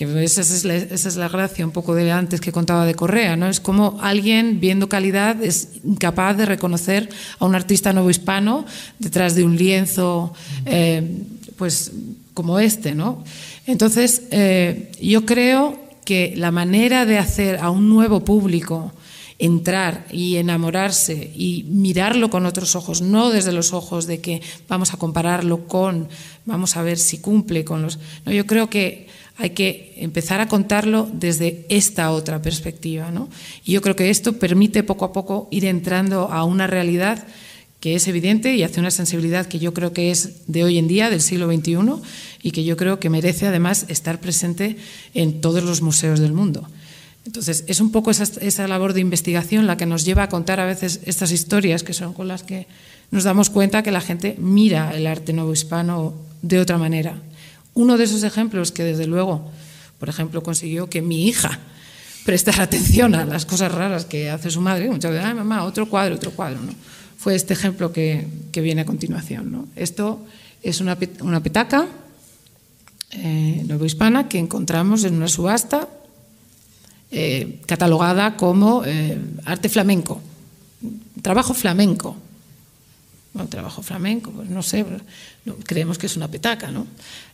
esa es, la, esa es la gracia un poco de antes que contaba de Correa, ¿no? Es como alguien viendo calidad es incapaz de reconocer a un artista nuevo hispano detrás de un lienzo, eh, pues como este, ¿no? Entonces, eh, yo creo que la manera de hacer a un nuevo público entrar y enamorarse y mirarlo con otros ojos, no desde los ojos de que vamos a compararlo con, vamos a ver si cumple con los... No, yo creo que hay que empezar a contarlo desde esta otra perspectiva. ¿no? Y yo creo que esto permite poco a poco ir entrando a una realidad que es evidente y hace una sensibilidad que yo creo que es de hoy en día, del siglo XXI, y que yo creo que merece además estar presente en todos los museos del mundo. Entonces, es un poco esa, labor de investigación la que nos lleva a contar a veces estas historias que son con las que nos damos cuenta que la gente mira el arte nuevo hispano de otra manera. Uno de esos ejemplos que desde luego, por ejemplo, consiguió que mi hija prestara atención a las cosas raras que hace su madre, muchas veces, ay mamá, otro cuadro, otro cuadro, ¿no? Fue este ejemplo que, que viene a continuación. ¿no? Esto es una, una petaca eh, hispana que encontramos en una subasta eh, catalogada como eh, arte flamenco, trabajo flamenco. Bueno, trabajo flamenco, pues no sé, creemos que es una petaca, ¿no?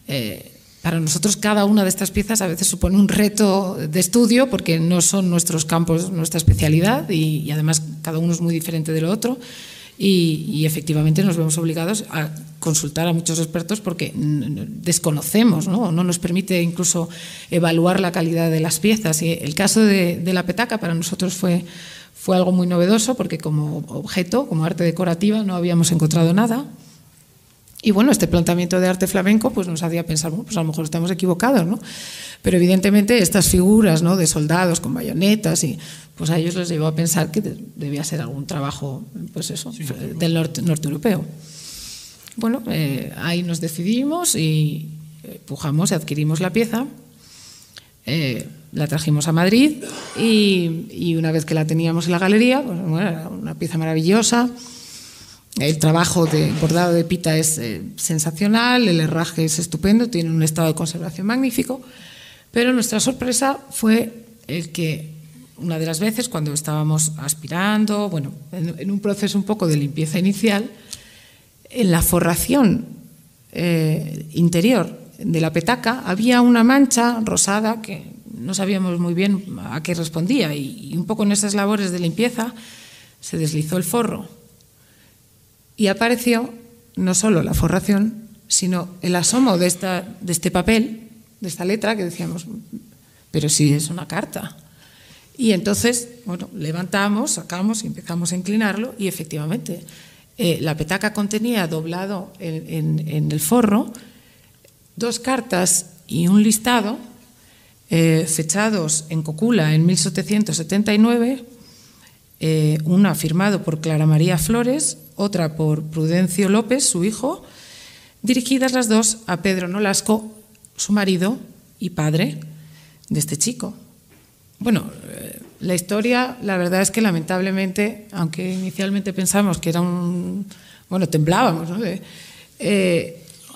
Eh, para nosotros cada una de estas piezas a veces supone un reto de estudio porque no son nuestros campos, nuestra especialidad y, además cada uno es muy diferente del otro y, efectivamente nos vemos obligados a consultar a muchos expertos porque desconocemos, ¿no? no nos permite incluso evaluar la calidad de las piezas. Y el caso de la petaca para nosotros fue, fue algo muy novedoso porque como objeto, como arte decorativa, no habíamos encontrado nada. Y bueno, este planteamiento de arte flamenco pues nos hacía pensar, bueno, pues a lo mejor estamos equivocados, ¿no? Pero evidentemente estas figuras, ¿no? De soldados con bayonetas y pues a ellos les llevó a pensar que debía ser algún trabajo, pues eso, del norte, norte, europeo. Bueno, eh, ahí nos decidimos y eh, pujamos y adquirimos la pieza. Eh, la trajimos a Madrid y, una vez que la teníamos en la galería, pues bueno, era una pieza maravillosa. El trabajo de bordado de pita es eh, sensacional, el herraje es estupendo, tiene un estado de conservación magnífico, pero nuestra sorpresa fue el que una de las veces cuando estábamos aspirando, bueno, en, un proceso un poco de limpieza inicial, en la forración eh, interior de la petaca había una mancha rosada que no sabíamos muy bien a qué respondía y, un poco en esas labores de limpieza se deslizó el forro y apareció no solo la forración, sino el asomo de, esta, de este papel, de esta letra que decíamos, pero si es una carta. Y entonces, bueno, levantamos, sacamos y empezamos a inclinarlo y efectivamente eh, la petaca contenía doblado en, el forro dos cartas y un listado eh, fechados en Cocula en 1779, eh, una firmado por Clara María Flores, otra por Prudencio López, su hijo, dirigidas las dos a Pedro Nolasco, su marido y padre de este chico. Bueno, eh, la historia, la verdad es que lamentablemente, aunque inicialmente pensamos que era un. Bueno, temblábamos, ¿no?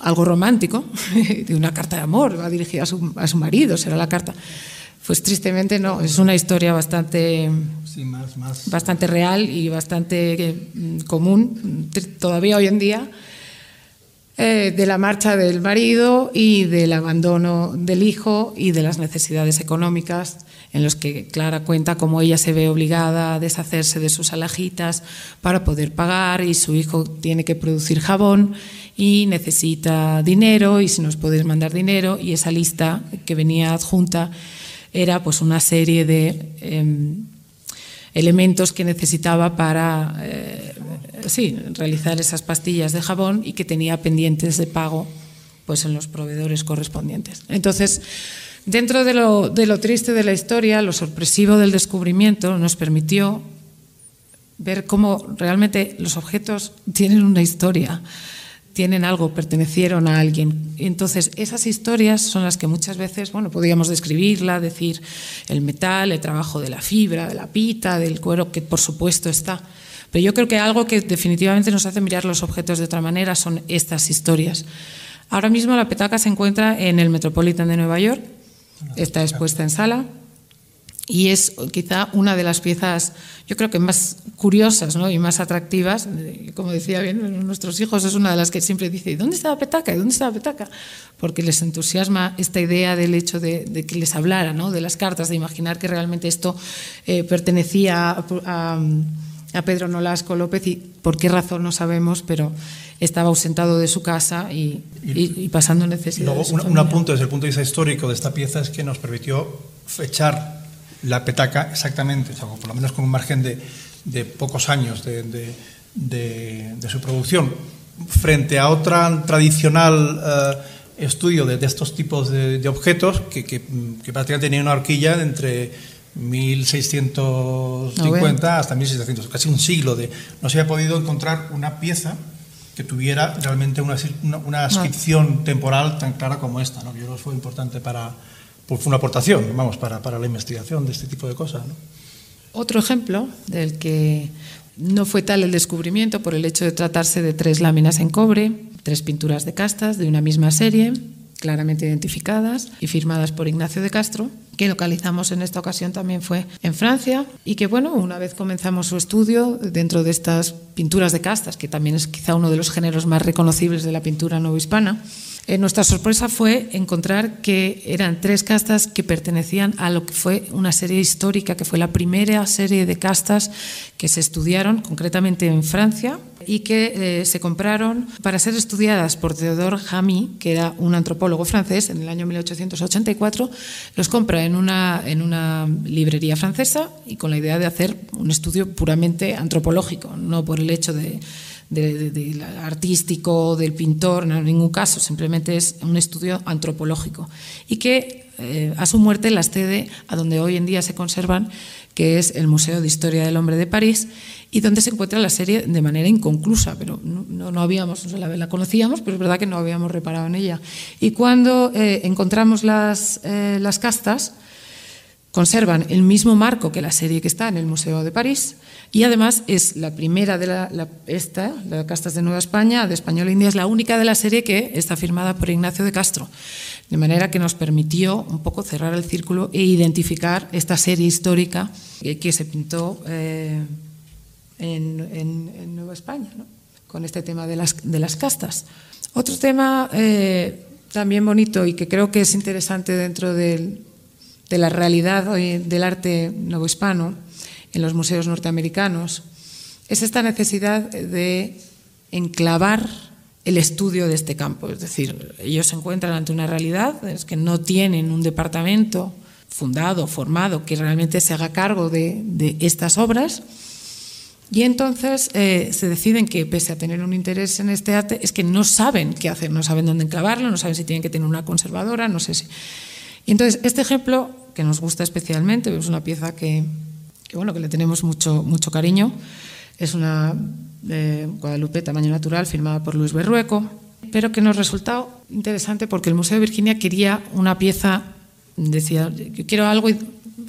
Algo romántico, <laughs> de una carta de amor, va dirigida a su, a su, marido, será la carta. Pues tristemente no, es una historia bastante, bastante real y bastante eh, común todavía hoy en día eh, de la marcha del marido y del abandono del hijo y de las necesidades económicas en los que Clara cuenta cómo ella se ve obligada a deshacerse de sus alhajitas para poder pagar y su hijo tiene que producir jabón y necesita dinero y si nos podéis mandar dinero y esa lista que venía adjunta era pues una serie de em, elementos que necesitaba para eh, sí, realizar esas pastillas de jabón y que tenía pendientes de pago pues en los proveedores correspondientes. Entonces, dentro de lo, de lo triste de la historia, lo sorpresivo del descubrimiento nos permitió ver cómo realmente los objetos tienen una historia tienen algo, pertenecieron a alguien. Entonces, esas historias son las que muchas veces, bueno, podríamos describirla, decir el metal, el trabajo de la fibra, de la pita, del cuero, que por supuesto está. Pero yo creo que algo que definitivamente nos hace mirar los objetos de otra manera son estas historias. Ahora mismo la petaca se encuentra en el Metropolitan de Nueva York, está expuesta en sala y es quizá una de las piezas, yo creo que más curiosas ¿no? y más atractivas. Como decía bien, nuestros hijos es una de las que siempre dice, ¿dónde está la petaca? ¿Dónde está la petaca? Porque les entusiasma esta idea del hecho de, que les hablara, ¿no? de las cartas, de imaginar que realmente esto eh, pertenecía a, a, Pedro Nolasco López y por qué razón no sabemos, pero estaba ausentado de su casa y, y, pasando necesidades. Luego, un, un apunte desde el punto de vista histórico de esta pieza es que nos permitió fechar la petaca exactamente, o por lo menos con un margen de, pocos años de, su producción, frente a otro tradicional eh, estudio de, estos tipos de, objetos que, que, prácticamente tenía una horquilla de entre 1650 hasta 1600, casi un siglo de... No se había podido encontrar una pieza que tuviera realmente una, una, ascripción temporal tan clara como esta. ¿no? Yo creo que fue importante para, pues fue una aportación, vamos, para, para la investigación de este tipo de cosas. Otro ejemplo del que no fue tal el descubrimiento por el hecho de tratarse de tres láminas en cobre, tres pinturas de castas de una misma serie, claramente identificadas y firmadas por Ignacio de Castro, que localizamos en esta ocasión también fue en Francia y que bueno, una vez comenzamos su estudio dentro de estas pinturas de castas, que también es quizá uno de los géneros más reconocibles de la pintura novohispana, eh, nuestra sorpresa fue encontrar que eran tres castas que pertenecían a lo que fue una serie histórica, que fue la primera serie de castas que se estudiaron concretamente en Francia y que eh, se compraron para ser estudiadas por Theodore Jamy, que era un antropólogo francés en el año 1884. Los compra en una, en una librería francesa y con la idea de hacer un estudio puramente antropológico, no por el hecho de de, artístico, del pintor, no, en ningún caso, simplemente es un estudio antropológico. Y que eh, a su muerte las cede a donde hoy en día se conservan, que es el Museo de Historia del Hombre de París, y donde se encuentra la serie de manera inconclusa, pero no, no habíamos, la, conocíamos, pero es verdad que no habíamos reparado en ella. Y cuando eh, encontramos las, eh, las castas, conservan el mismo marco que la serie que está en el Museo de París y además es la primera de la, esta, la Castas de Nueva España, de Española India, es la única de la serie que está firmada por Ignacio de Castro. De manera que nos permitió un poco cerrar el círculo e identificar esta serie histórica que, se pintó eh, en, Nueva España, con este tema de las, de las castas. Otro tema eh, también bonito y que creo que es interesante dentro del, de la realidad del arte novohispano en los museos norteamericanos es esta necesidad de enclavar el estudio de este campo. Es decir, ellos se encuentran ante una realidad, es que no tienen un departamento fundado, formado, que realmente se haga cargo de, estas obras. Y entonces eh, se deciden que, pese a tener un interés en este arte, es que no saben qué hacer, no saben dónde enclavarlo, no saben si tienen que tener una conservadora, no sé si. Y entonces, este ejemplo, que nos gusta especialmente, es una pieza que, que, bueno, que le tenemos mucho, mucho cariño, es una de Guadalupe, tamaño natural, firmada por Luis Berrueco, pero que nos resultó interesante porque el Museo de Virginia quería una pieza, decía, yo quiero algo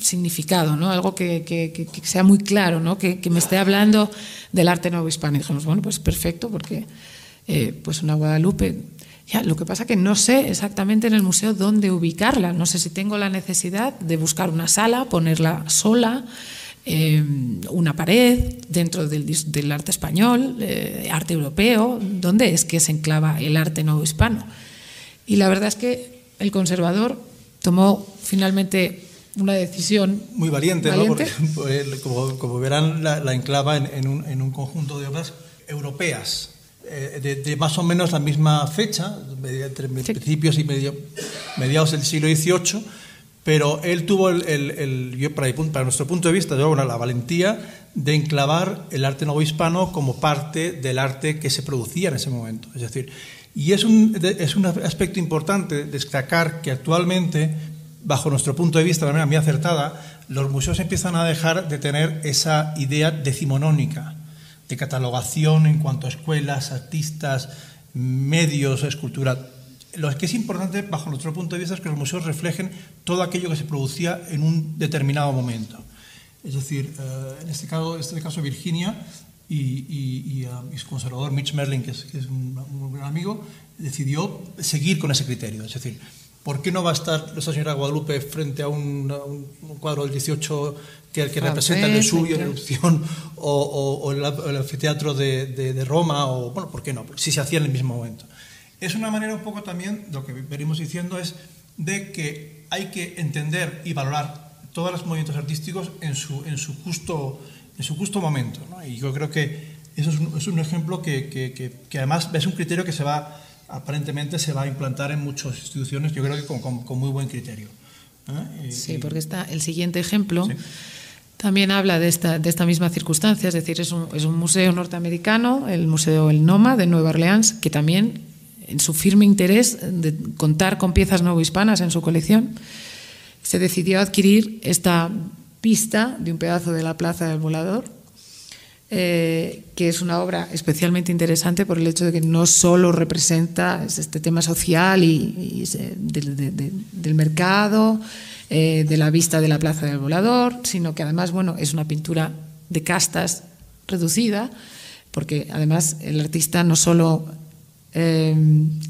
significado, ¿no? algo que, que, sea muy claro, ¿no? que, me esté hablando del arte nuevo hispano. Y dijimos, bueno, pues perfecto, porque eh, pues una Guadalupe. Ya, lo que pasa que no sé exactamente en el museo dónde ubicarla. No sé si tengo la necesidad de buscar una sala, ponerla sola. Eh, una pared dentro del, arte español, eh, arte europeo, ¿dónde es que se enclava el arte nuevo hispano? Y la verdad es que el conservador tomó finalmente una decisión muy valiente, ¿no? Porque, <laughs> pues, como, verán, la, enclava en, un, conjunto de obras europeas. Eh, de, más o menos la misma fecha, entre principios y medio, mediados del siglo XVIII, pero él tuvo, el, para, nuestro punto de vista, la valentía de enclavar el arte novohispano como parte del arte que se producía en ese momento. Es decir, y es un, es un aspecto importante destacar que actualmente, bajo nuestro punto de vista, de manera muy acertada, los museos empiezan a dejar de tener esa idea decimonónica de catalogación en cuanto a escuelas, artistas, medios, escultura lo que es importante, bajo nuestro punto de vista, es que los museos reflejen todo aquello que se producía en un determinado momento. Es decir, eh, en este caso, este caso Virginia y, uh, su conservador Mitch Merlin, que es, un, gran amigo, decidió seguir con ese criterio. Es decir, ¿por qué no va a estar esa señora Guadalupe frente a un, cuadro del 18 que, que representa el Vesubio en erupción o, el, anfiteatro de, de, Roma? O, bueno, ¿por qué no? Si se hacía en el mismo momento. Es una manera un poco también, lo que venimos diciendo es de que hay que entender y valorar todos los movimientos artísticos en su, en su, justo, en su justo momento. Y yo creo que eso es un, ejemplo que, que, además es un criterio que se va, aparentemente se va a implantar en muchas instituciones, yo creo que con, muy buen criterio. ¿eh? Sí, porque está el siguiente ejemplo. También habla de esta, de esta misma circunstancia, es decir, es un, es un museo norteamericano, el Museo El Noma de Nueva Orleans, que también su firme interés de contar con piezas novohispanas en su colección, se decidió adquirir esta pista de un pedazo de la Plaza del Volador, eh, que es una obra especialmente interesante por el hecho de que no solo representa este tema social y, del mercado, eh, de la vista de la Plaza del Volador, sino que además bueno, es una pintura de castas reducida, porque además el artista no solo eh,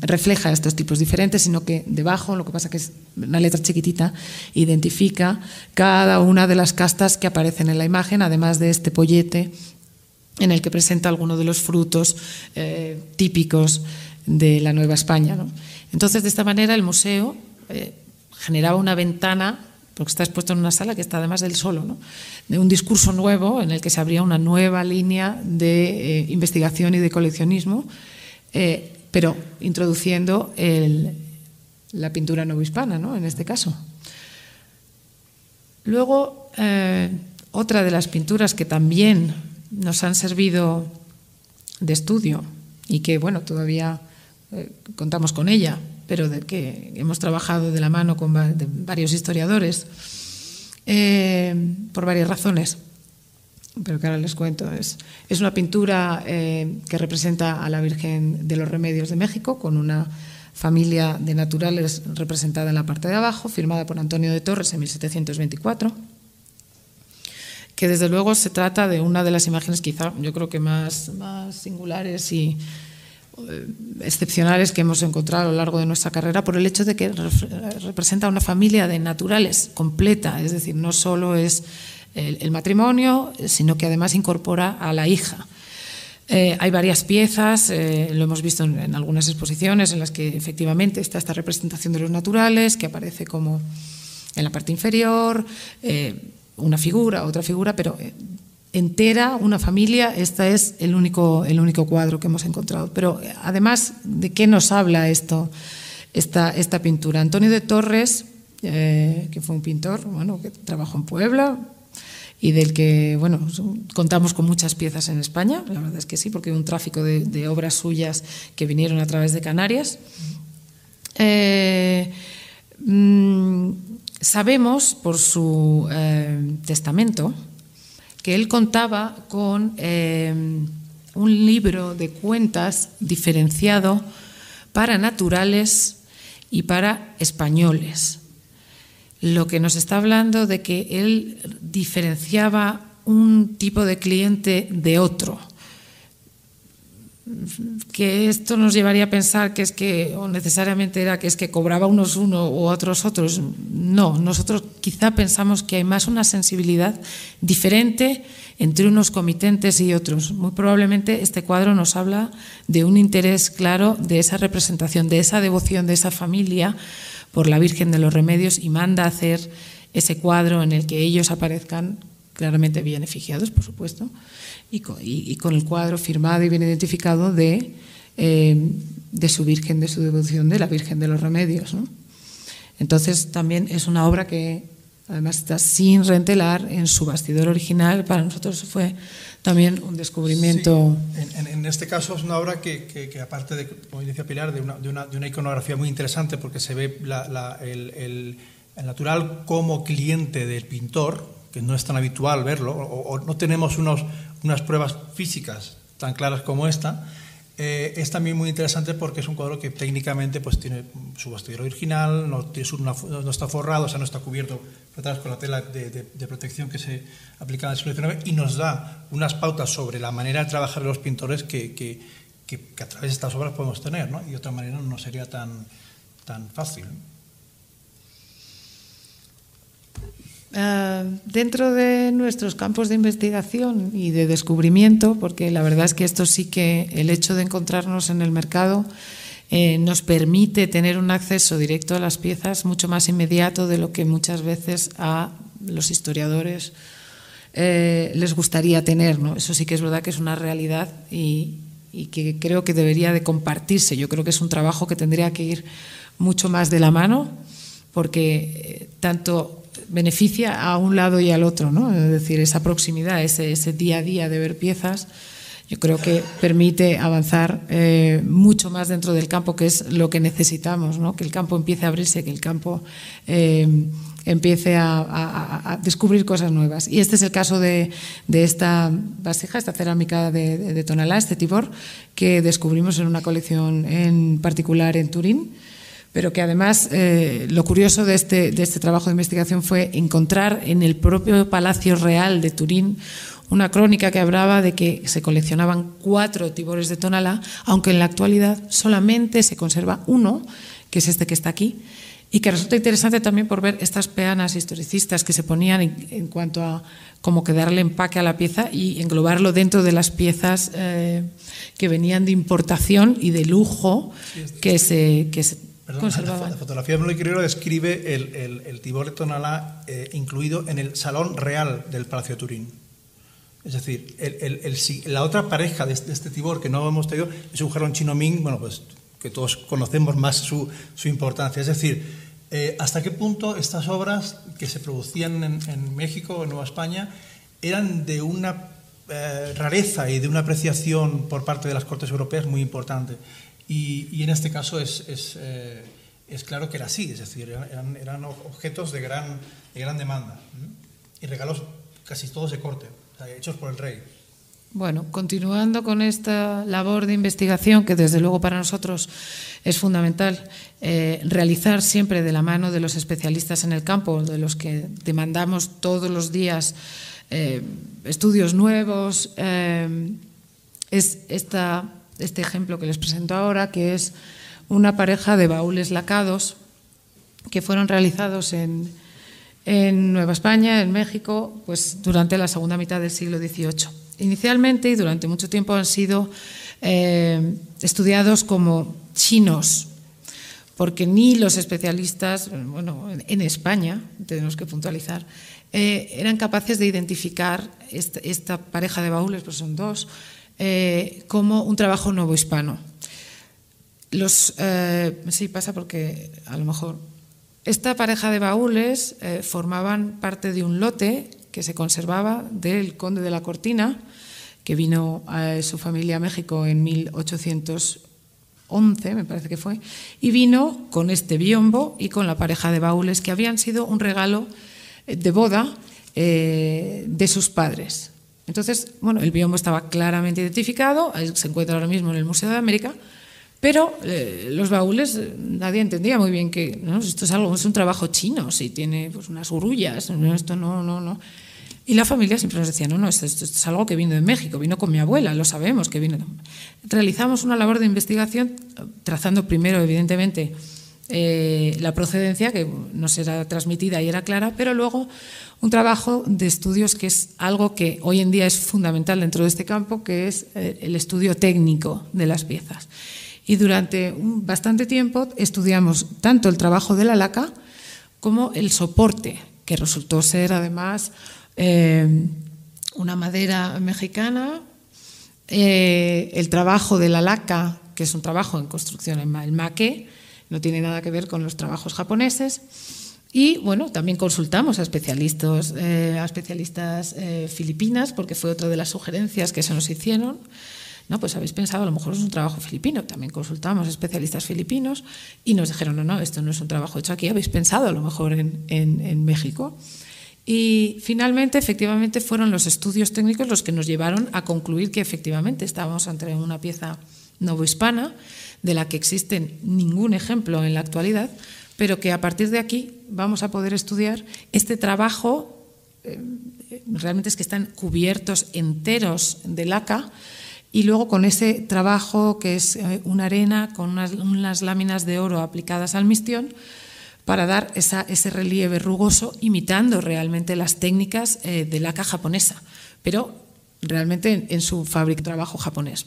refleja estos tipos diferentes, sino que debajo, lo que pasa que es una letra chiquitita, identifica cada una de las castas que aparecen en la imagen, además de este pollete en el que presenta algunos de los frutos eh, típicos de la Nueva España. Entonces, de esta manera, el museo eh, generaba una ventana, porque está expuesto en una sala que está además del solo, de un discurso nuevo en el que se abría una nueva línea de investigación y de coleccionismo eh, pero introduciendo la pintura novohispana, ¿no? en este caso. Luego, eh, otra de las pinturas que también nos han servido de estudio y que, bueno, todavía eh, contamos con ella, pero de que hemos trabajado de la mano con varios historiadores, por varias razones pero que ahora les cuento. Es, una pintura eh, que representa a la Virgen de los Remedios de México con una familia de naturales representada en la parte de abajo, firmada por Antonio de Torres en 1724 que desde luego se trata de una de las imágenes quizá yo creo que más, más singulares y eh, excepcionales que hemos encontrado a lo largo de nuestra carrera por el hecho de que representa una familia de naturales completa, es decir, no solo es el, matrimonio, sino que además incorpora a la hija. Eh, hay varias piezas, eh, lo hemos visto en, algunas exposiciones en las que efectivamente está esta representación de los naturales, que aparece como en la parte inferior, eh, una figura, otra figura, pero entera, una familia, este es el único, el único cuadro que hemos encontrado. Pero además, ¿de qué nos habla esto, esta, esta pintura? Antonio de Torres, que fue un pintor bueno, que trabajó en Puebla, y del que bueno contamos con muchas piezas en España, la verdad es que sí, porque hay un tráfico de, obras suyas que vinieron a través de Canarias. Eh, mm, sabemos por su eh, testamento que él contaba con eh, un libro de cuentas diferenciado para naturales y para españoles lo que nos está hablando de que él diferenciaba un tipo de cliente de otro. Que esto nos llevaría a pensar que es que, o necesariamente era que es que cobraba unos uno u otros otros. No, nosotros quizá pensamos que hay más una sensibilidad diferente entre unos comitentes y otros. Muy probablemente este cuadro nos habla de un interés claro de esa representación, de esa devoción de esa familia por la Virgen de los Remedios y manda hacer ese cuadro en el que ellos aparezcan claramente bien efigiados, por supuesto, y con, el cuadro firmado y bien identificado de, eh, de su Virgen, de su devoción, de la Virgen de los Remedios. Entonces también es una obra que además está sin rentelar en su bastidor original. Para nosotros fue también un descubrimiento. En, este caso es una obra que, aparte de, como decía Pilar, de una, de, una, iconografía muy interesante porque se ve el, natural como cliente del pintor, que no es tan habitual verlo, o, no tenemos unos, unas pruebas físicas tan claras como esta. Eh, es también muy interesante porque es un cuadro que técnicamente pues, tiene su bastidor original, no, tiene no está forrado, o sea, no está cubierto atrás con la tela de, protección que se aplica en el siglo XIX y nos da unas pautas sobre la manera de trabajar de los pintores que, que, a través de estas obras podemos tener, ¿no? y de otra manera no sería tan, tan fácil. Ah, dentro de nuestros campos de investigación y de descubrimiento, porque la verdad es que esto sí que el hecho de encontrarnos en el mercado eh, nos permite tener un acceso directo a las piezas mucho más inmediato de lo que muchas veces a los historiadores eh, les gustaría tener. ¿no? Eso sí que es verdad que es una realidad y, que creo que debería de compartirse. Yo creo que es un trabajo que tendría que ir mucho más de la mano porque eh, tanto beneficia a un lado y al otro, ¿no? Es decir, esa proximidad, ese, ese día a día de ver piezas, yo creo que permite avanzar eh, mucho más dentro del campo, que es lo que necesitamos, ¿no? Que el campo empiece a abrirse, que el campo eh, empiece a, descubrir cosas nuevas. Y este es el caso de, esta vasija, esta cerámica de, de, Tonalá, este tibor, que descubrimos en una colección en particular en Turín pero que además eh, lo curioso de este, de este trabajo de investigación fue encontrar en el propio Palacio Real de Turín una crónica que hablaba de que se coleccionaban cuatro tibores de Tonalá, aunque en la actualidad solamente se conserva uno, que es este que está aquí, y que resulta interesante también por ver estas peanas historicistas que se ponían en, cuanto a como que darle empaque a la pieza y englobarlo dentro de las piezas eh, que venían de importación y de lujo que se, que se la, fotografía de Quirero describe el, el, el Tibor de Tonalá eh, incluido en el Salón Real del Palacio de Turín. Es decir, la otra pareja de este, Tibor que no hemos tenido es un jarón chino Ming, bueno, pues que todos conocemos más su, su importancia. Es decir, eh, ¿hasta qué punto estas obras que se producían en, en México, en Nueva España, eran de una eh, rareza y de una apreciación por parte de las Cortes Europeas muy importante? Y, en este caso es, es, eh, es, claro que era así, es decir, eran, eran objetos de gran, de gran demanda y regalos casi todos de corte, hechos por el rey. Bueno, continuando con esta labor de investigación que desde luego para nosotros es fundamental eh, realizar siempre de la mano de los especialistas en el campo, de los que demandamos todos los días eh, estudios nuevos, eh, es esta, este ejemplo que les presento ahora, que es una pareja de baúles lacados que fueron realizados en, en Nueva España, en México, pues durante la segunda mitad del siglo XVIII inicialmente y durante mucho tiempo han sido eh, estudiados como chinos, porque ni los especialistas, bueno, en España, tenemos que puntualizar, eh, eran capaces de identificar esta, pareja de baúles, pues son dos, eh, como un trabajo nuevo hispano. Los, sí, pasa porque a lo mejor esta pareja de baúles formaban parte de un lote que se conservaba del conde de la Cortina, que vino a su familia a México en 1811, me parece que fue, y vino con este biombo y con la pareja de baúles que habían sido un regalo de boda eh, de sus padres. Entonces, bueno, el biombo estaba claramente identificado, se encuentra ahora mismo en el Museo de América, pero eh, los baúles, nadie entendía muy bien que esto es algo, es un trabajo chino, si tiene pues, unas grullas, esto no, no, no. Y la familia siempre nos decía, no, no, esto, es algo que vino de México, vino con mi abuela, lo sabemos que vino. Realizamos una labor de investigación trazando primero, evidentemente, eh, la procedencia, que nos era transmitida y era clara, pero luego un trabajo de estudios que es algo que hoy en día es fundamental dentro de este campo, que es eh, el estudio técnico de las piezas. Y durante bastante tiempo estudiamos tanto el trabajo de la laca como el soporte, que resultó ser además eh, una madera mexicana, eh, el trabajo de la laca, que es un trabajo en construcción el maque, no tiene nada que ver con los trabajos japoneses. Y bueno, también consultamos a especialistas, eh, a especialistas filipinas, porque fue otra de las sugerencias que se nos hicieron. No, pues habéis pensado, a lo mejor es un trabajo filipino. También consultamos a especialistas filipinos y nos dijeron, no, no, esto no es un trabajo hecho aquí. Habéis pensado a lo mejor en, en, México. Y finalmente, efectivamente, fueron los estudios técnicos los que nos llevaron a concluir que efectivamente estábamos ante una pieza novohispana de la que existe ningún ejemplo en la actualidad, pero que a partir de aquí vamos a poder estudiar este trabajo. Eh, realmente es que están cubiertos enteros de laca y luego con ese trabajo que es eh, una arena con unas, láminas de oro aplicadas al mistión para dar ese relieve rugoso imitando realmente las técnicas eh, de laca japonesa, pero realmente en, su fábrica trabajo japonés.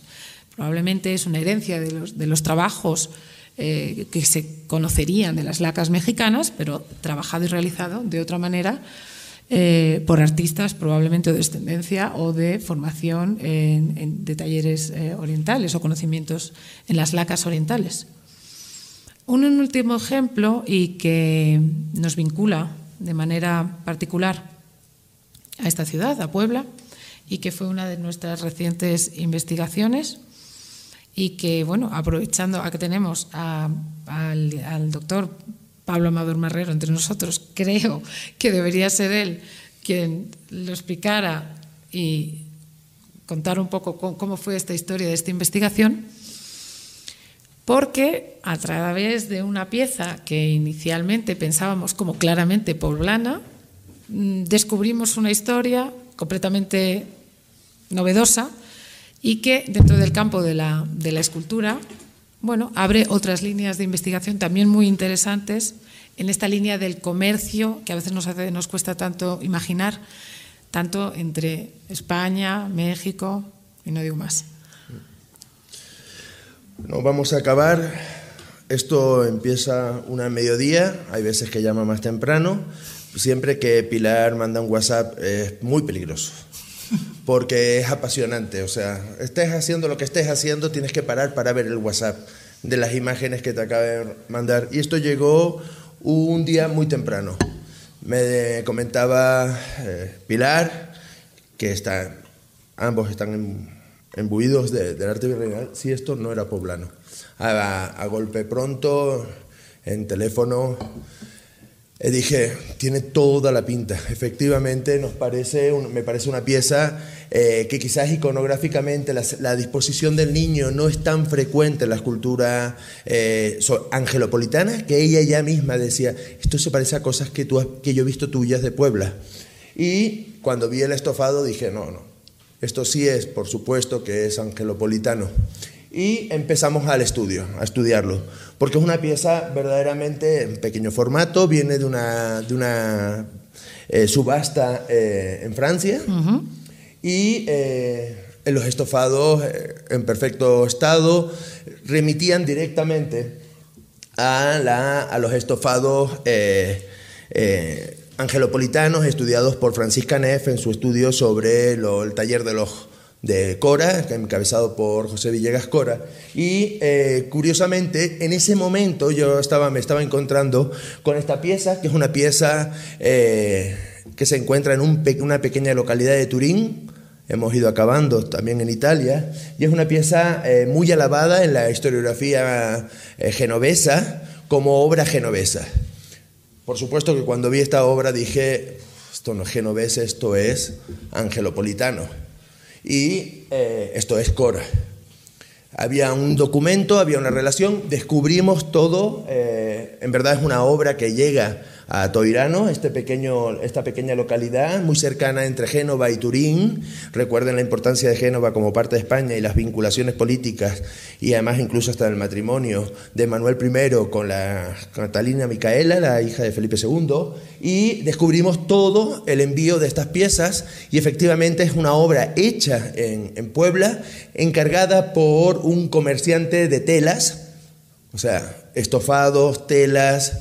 Probablemente es una herencia de los, trabajos eh, que se conocerían de las lacas mexicanas, pero trabajado y realizado de otra manera eh, por artistas probablemente de descendencia o de formación en, de talleres eh, orientales o conocimientos en las lacas orientales. Un último ejemplo y que nos vincula de manera particular a esta ciudad, a Puebla, y que fue una de nuestras recientes investigaciones y que, bueno, aprovechando a que tenemos al, doctor Pablo Amador Marrero entre nosotros, <laughs> creo que debería ser él quien lo explicara y contar un poco cómo fue esta historia de esta investigación, porque a través de una pieza que inicialmente pensábamos como claramente poblana, mm, descubrimos una historia completamente novedosa y que dentro del campo de la, de la escultura bueno, abre otras líneas de investigación también muy interesantes en esta línea del comercio que a veces nos, nos cuesta tanto imaginar, tanto entre España, México y no digo más. No vamos a acabar. Esto empieza una mediodía, hay veces que llama más temprano. Siempre que Pilar manda un WhatsApp es muy peligroso porque es apasionante. O sea, estés haciendo lo que estés haciendo, tienes que parar para ver el WhatsApp de las imágenes que te acaba de mandar. Y esto llegó un día muy temprano. Me comentaba eh, Pilar que está, ambos están embuidos del arte virreinal, si esto no era poblano. A, a golpe pronto, en teléfono, Y dije, tiene toda la pinta. Efectivamente, nos parece, me parece una pieza eh, que quizás iconográficamente la, disposición del niño no es tan frecuente en la escultura eh, angelopolitana que ella ya misma decía, esto se parece a cosas que, tú, que yo he visto tuyas de Puebla. Y cuando vi el estofado dije, no, no, esto sí es, por supuesto, que es angelopolitano y empezamos al estudio, a estudiarlo, porque es una pieza verdaderamente en pequeño formato, viene de una, de una eh, subasta eh, en Francia. Y eh, en los estofados en perfecto estado remitían directamente a, la, a los estofados angelopolitanos estudiados por Francisca Neff en su estudio sobre el taller del ojo de Cora, encabezado por José Villegas Cora. Y eh, curiosamente, en ese momento yo estaba, me estaba encontrando con esta pieza, que es una pieza eh, que se encuentra en una pequeña localidad de Turín. Hemos ido acabando también en Italia. Y es una pieza eh, muy alabada en la historiografía genovesa como obra genovesa. Por supuesto que cuando vi esta obra dije, esto no es genovés, esto es angelopolitano y eh, esto es Cora. Había un documento, había una relación, descubrimos todo, eh, en verdad es una obra que llega a Toirano, este esta pequeña localidad muy cercana entre Génova y Turín. Recuerden la importancia de Génova como parte de España y las vinculaciones políticas y además incluso hasta el matrimonio de Manuel I con la Catalina Micaela, la hija de Felipe II, y descubrimos todo el envío de estas piezas y efectivamente es una obra hecha en Puebla, encargada por un comerciante de telas, o sea, estofados, telas,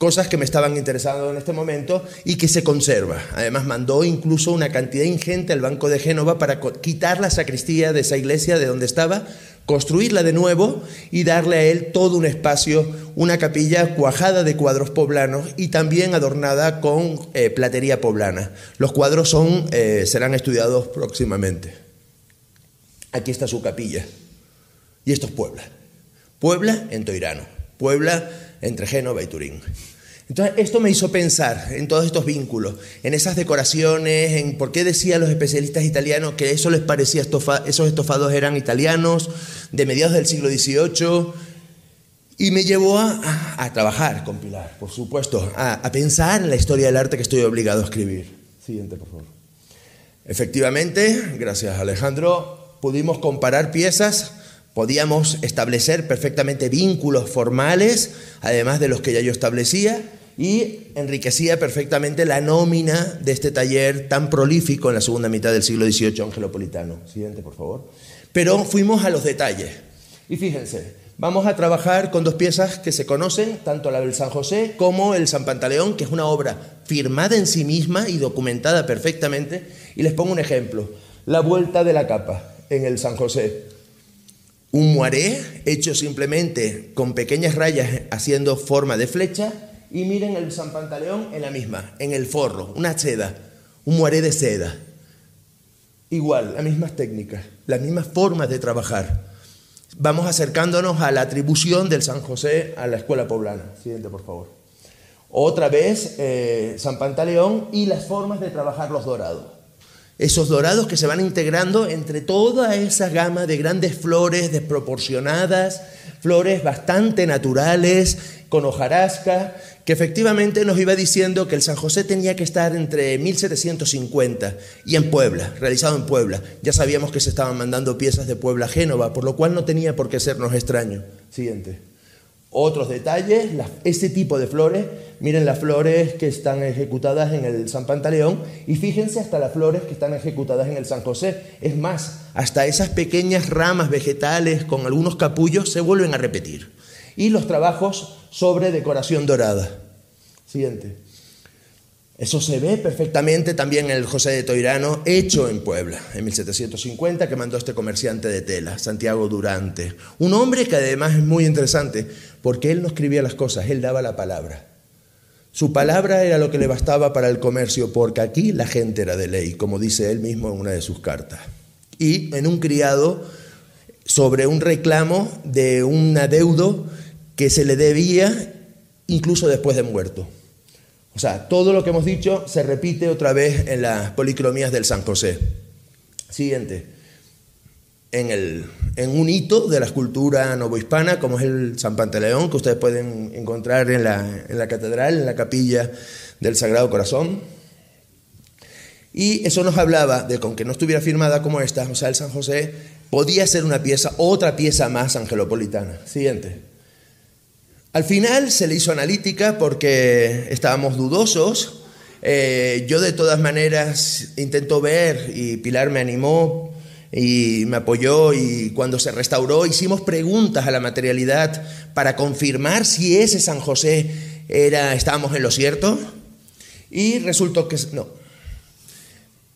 cosas que me estaban interesando en este momento y que se conserva. Además mandó incluso una cantidad ingente al Banco de Génova para quitar la sacristía de esa iglesia de donde estaba, construirla de nuevo y darle a él todo un espacio, una capilla cuajada de cuadros poblanos y también adornada con eh, platería poblana. Los cuadros son, eh, serán estudiados próximamente. Aquí está su capilla. Y esto es Puebla. Puebla en Toirano. Puebla entre Génova y Turín. Entonces, esto me hizo pensar en todos estos vínculos, en esas decoraciones, en por qué decían los especialistas italianos que eso les parecía esos estofados eran italianos de mediados del siglo XVIII. Y me llevó a, trabajar con Pilar, por supuesto, a, a pensar en la historia del arte que estoy obligado a escribir. Siguiente, por favor. Efectivamente, gracias Alejandro, pudimos comparar piezas podíamos establecer perfectamente vínculos formales, además de los que ya yo establecía, y enriquecía perfectamente la nómina de este taller tan prolífico en la segunda mitad del siglo XVIII angelopolitano. Siguiente, por favor. Pero fuimos a los detalles. Y fíjense, vamos a trabajar con dos piezas que se conocen, tanto la del San José como el San Pantaleón, que es una obra firmada en sí misma y documentada perfectamente. Y les pongo un ejemplo. La vuelta de la capa en el San José. Un moaré hecho simplemente con pequeñas rayas haciendo forma de flecha y miren el San Pantaleón en la misma, en el forro, una seda, un muaré de seda. Igual, las mismas técnicas, las mismas formas de trabajar. Vamos acercándonos a la atribución del San José a la escuela poblana. Siguiente, por favor. Otra vez, eh, San Pantaleón y las formas de trabajar los dorados. Esos dorados que se van integrando entre toda esa gama de grandes flores desproporcionadas, flores bastante naturales, con hojarasca, que efectivamente nos iba diciendo que el San José tenía que estar entre 1750 y en Puebla, realizado en Puebla. Ya sabíamos que se estaban mandando piezas de Puebla a Génova, por lo cual no tenía por qué sernos extraño. Siguiente. Otros detalles, este tipo de flores, miren las flores que están ejecutadas en el San Pantaleón y fíjense hasta las flores que están ejecutadas en el San José. Es más, hasta esas pequeñas ramas vegetales con algunos capullos se vuelven a repetir. Y los trabajos sobre decoración dorada. Siguiente. Eso se ve perfectamente también en el José de Toirano, hecho en Puebla, en 1750, que mandó este comerciante de tela, Santiago Durante. Un hombre que además es muy interesante, porque él no escribía las cosas, él daba la palabra. Su palabra era lo que le bastaba para el comercio, porque aquí la gente era de ley, como dice él mismo en una de sus cartas. Y en un criado sobre un reclamo de un adeudo que se le debía incluso después de muerto. O sea, todo lo que hemos dicho se repite otra vez en las policromías del San José. Siguiente. En, el, en un hito de la escultura novohispana, como es el San Pantaleón, que ustedes pueden encontrar en la, en la catedral, en la capilla del Sagrado Corazón. Y eso nos hablaba de que no estuviera firmada como esta, o sea, el San José podía ser una pieza, otra pieza más angelopolitana. Siguiente. Al final se le hizo analítica porque estábamos dudosos. Eh, yo de todas maneras intento ver y Pilar me animó y me apoyó y cuando se restauró hicimos preguntas a la materialidad para confirmar si ese San José era estábamos en lo cierto y resultó que no.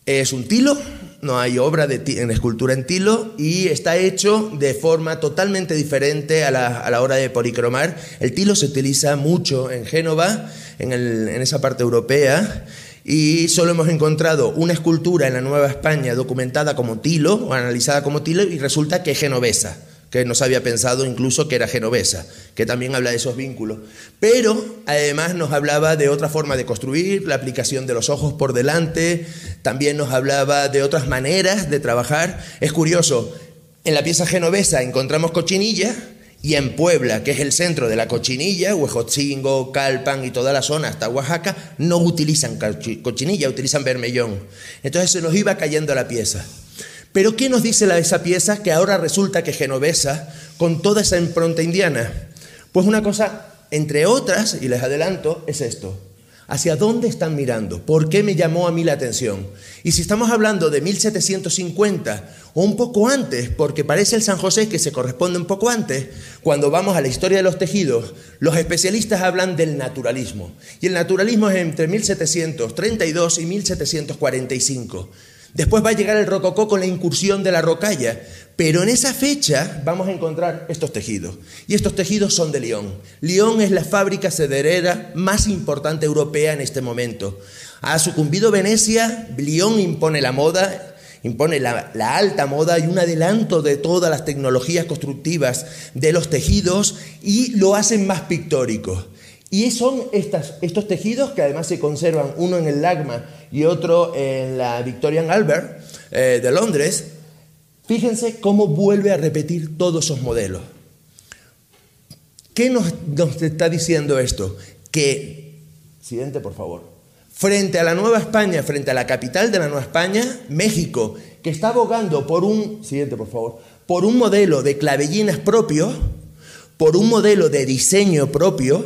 Es un tilo no hay obra de, en escultura en tilo y está hecho de forma totalmente diferente a la, hora de policromar. El tilo se utiliza mucho en Génova, en, en esa parte europea, y solo hemos encontrado una escultura en la Nueva España documentada como tilo o analizada como tilo y resulta que es genovesa que no se había pensado incluso que era genovesa, que también habla de esos vínculos. Pero además nos hablaba de otra forma de construir, la aplicación de los ojos por delante, también nos hablaba de otras maneras de trabajar. Es curioso, en la pieza genovesa encontramos cochinilla y en Puebla, que es el centro de la cochinilla, Huejotzingo, Calpan y toda la zona hasta Oaxaca, no utilizan cochinilla, utilizan vermellón. Entonces se nos iba cayendo la pieza. Pero ¿qué nos dice la, esa pieza que ahora resulta que genovesa con toda esa impronta indiana? Pues una cosa, entre otras, y les adelanto, es esto. ¿Hacia dónde están mirando? ¿Por qué me llamó a mí la atención? Y si estamos hablando de 1750 o un poco antes, porque parece el San José que se corresponde un poco antes, cuando vamos a la historia de los tejidos, los especialistas hablan del naturalismo. Y el naturalismo es entre 1732 y 1745. Después va a llegar el rococó con la incursión de la rocalla, pero en esa fecha vamos a encontrar estos tejidos. Y estos tejidos son de León. León es la fábrica cederera más importante europea en este momento. Ha sucumbido Venecia, León impone la moda, impone la, alta moda y un adelanto de todas las tecnologías constructivas de los tejidos y lo hacen más pictórico. Y son estos tejidos que además se conservan, uno en el Lagma y otro en la Victorian Albert eh, de Londres. Fíjense cómo vuelve a repetir todos esos modelos. ¿Qué nos, nos está diciendo esto? Que, siguiente por favor, frente a la Nueva España, frente a la capital de la Nueva España, México, que está abogando por un, siguiente por favor, por un modelo de clavellinas propio, por un modelo de diseño propio,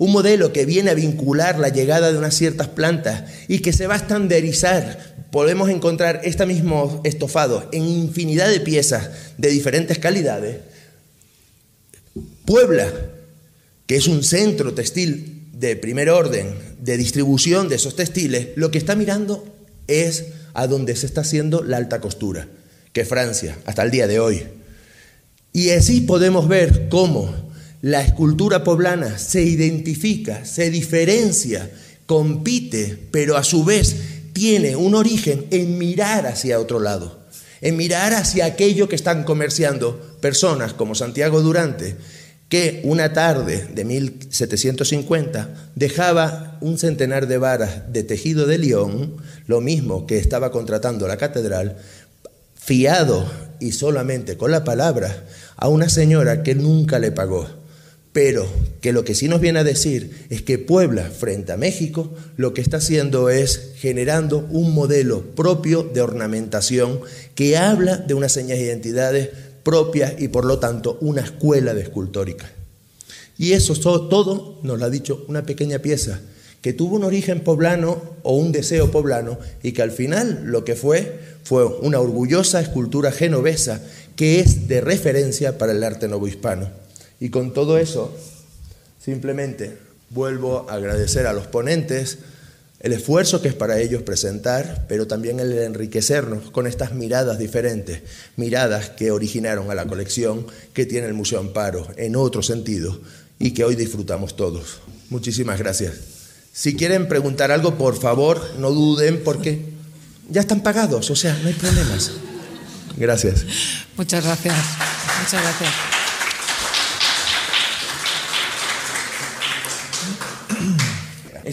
un modelo que viene a vincular la llegada de unas ciertas plantas y que se va a estandarizar. Podemos encontrar este mismo estofado en infinidad de piezas de diferentes calidades. Puebla, que es un centro textil de primer orden, de distribución de esos textiles, lo que está mirando es a donde se está haciendo la alta costura, que es Francia, hasta el día de hoy. Y así podemos ver cómo la escultura poblana se identifica, se diferencia, compite, pero a su vez tiene un origen en mirar hacia otro lado, en mirar hacia aquello que están comerciando personas como Santiago Durante, que una tarde de 1750 dejaba un centenar de varas de tejido de León, lo mismo que estaba contratando la catedral, fiado y solamente con la palabra a una señora que nunca le pagó pero que lo que sí nos viene a decir es que Puebla, frente a México, lo que está haciendo es generando un modelo propio de ornamentación que habla de unas señas de identidades propias y por lo tanto una escuela de escultórica. Y eso todo nos lo ha dicho una pequeña pieza que tuvo un origen poblano o un deseo poblano y que al final lo que fue fue una orgullosa escultura genovesa que es de referencia para el arte novohispano. Y con todo eso, simplemente vuelvo a agradecer a los ponentes el esfuerzo que es para ellos presentar, pero también el enriquecernos con estas miradas diferentes, miradas que originaron a la colección que tiene el Museo Amparo en otro sentido y que hoy disfrutamos todos. Muchísimas gracias. Si quieren preguntar algo, por favor, no duden porque ya están pagados, o sea, no hay problemas. Gracias. Muchas gracias. Muchas gracias.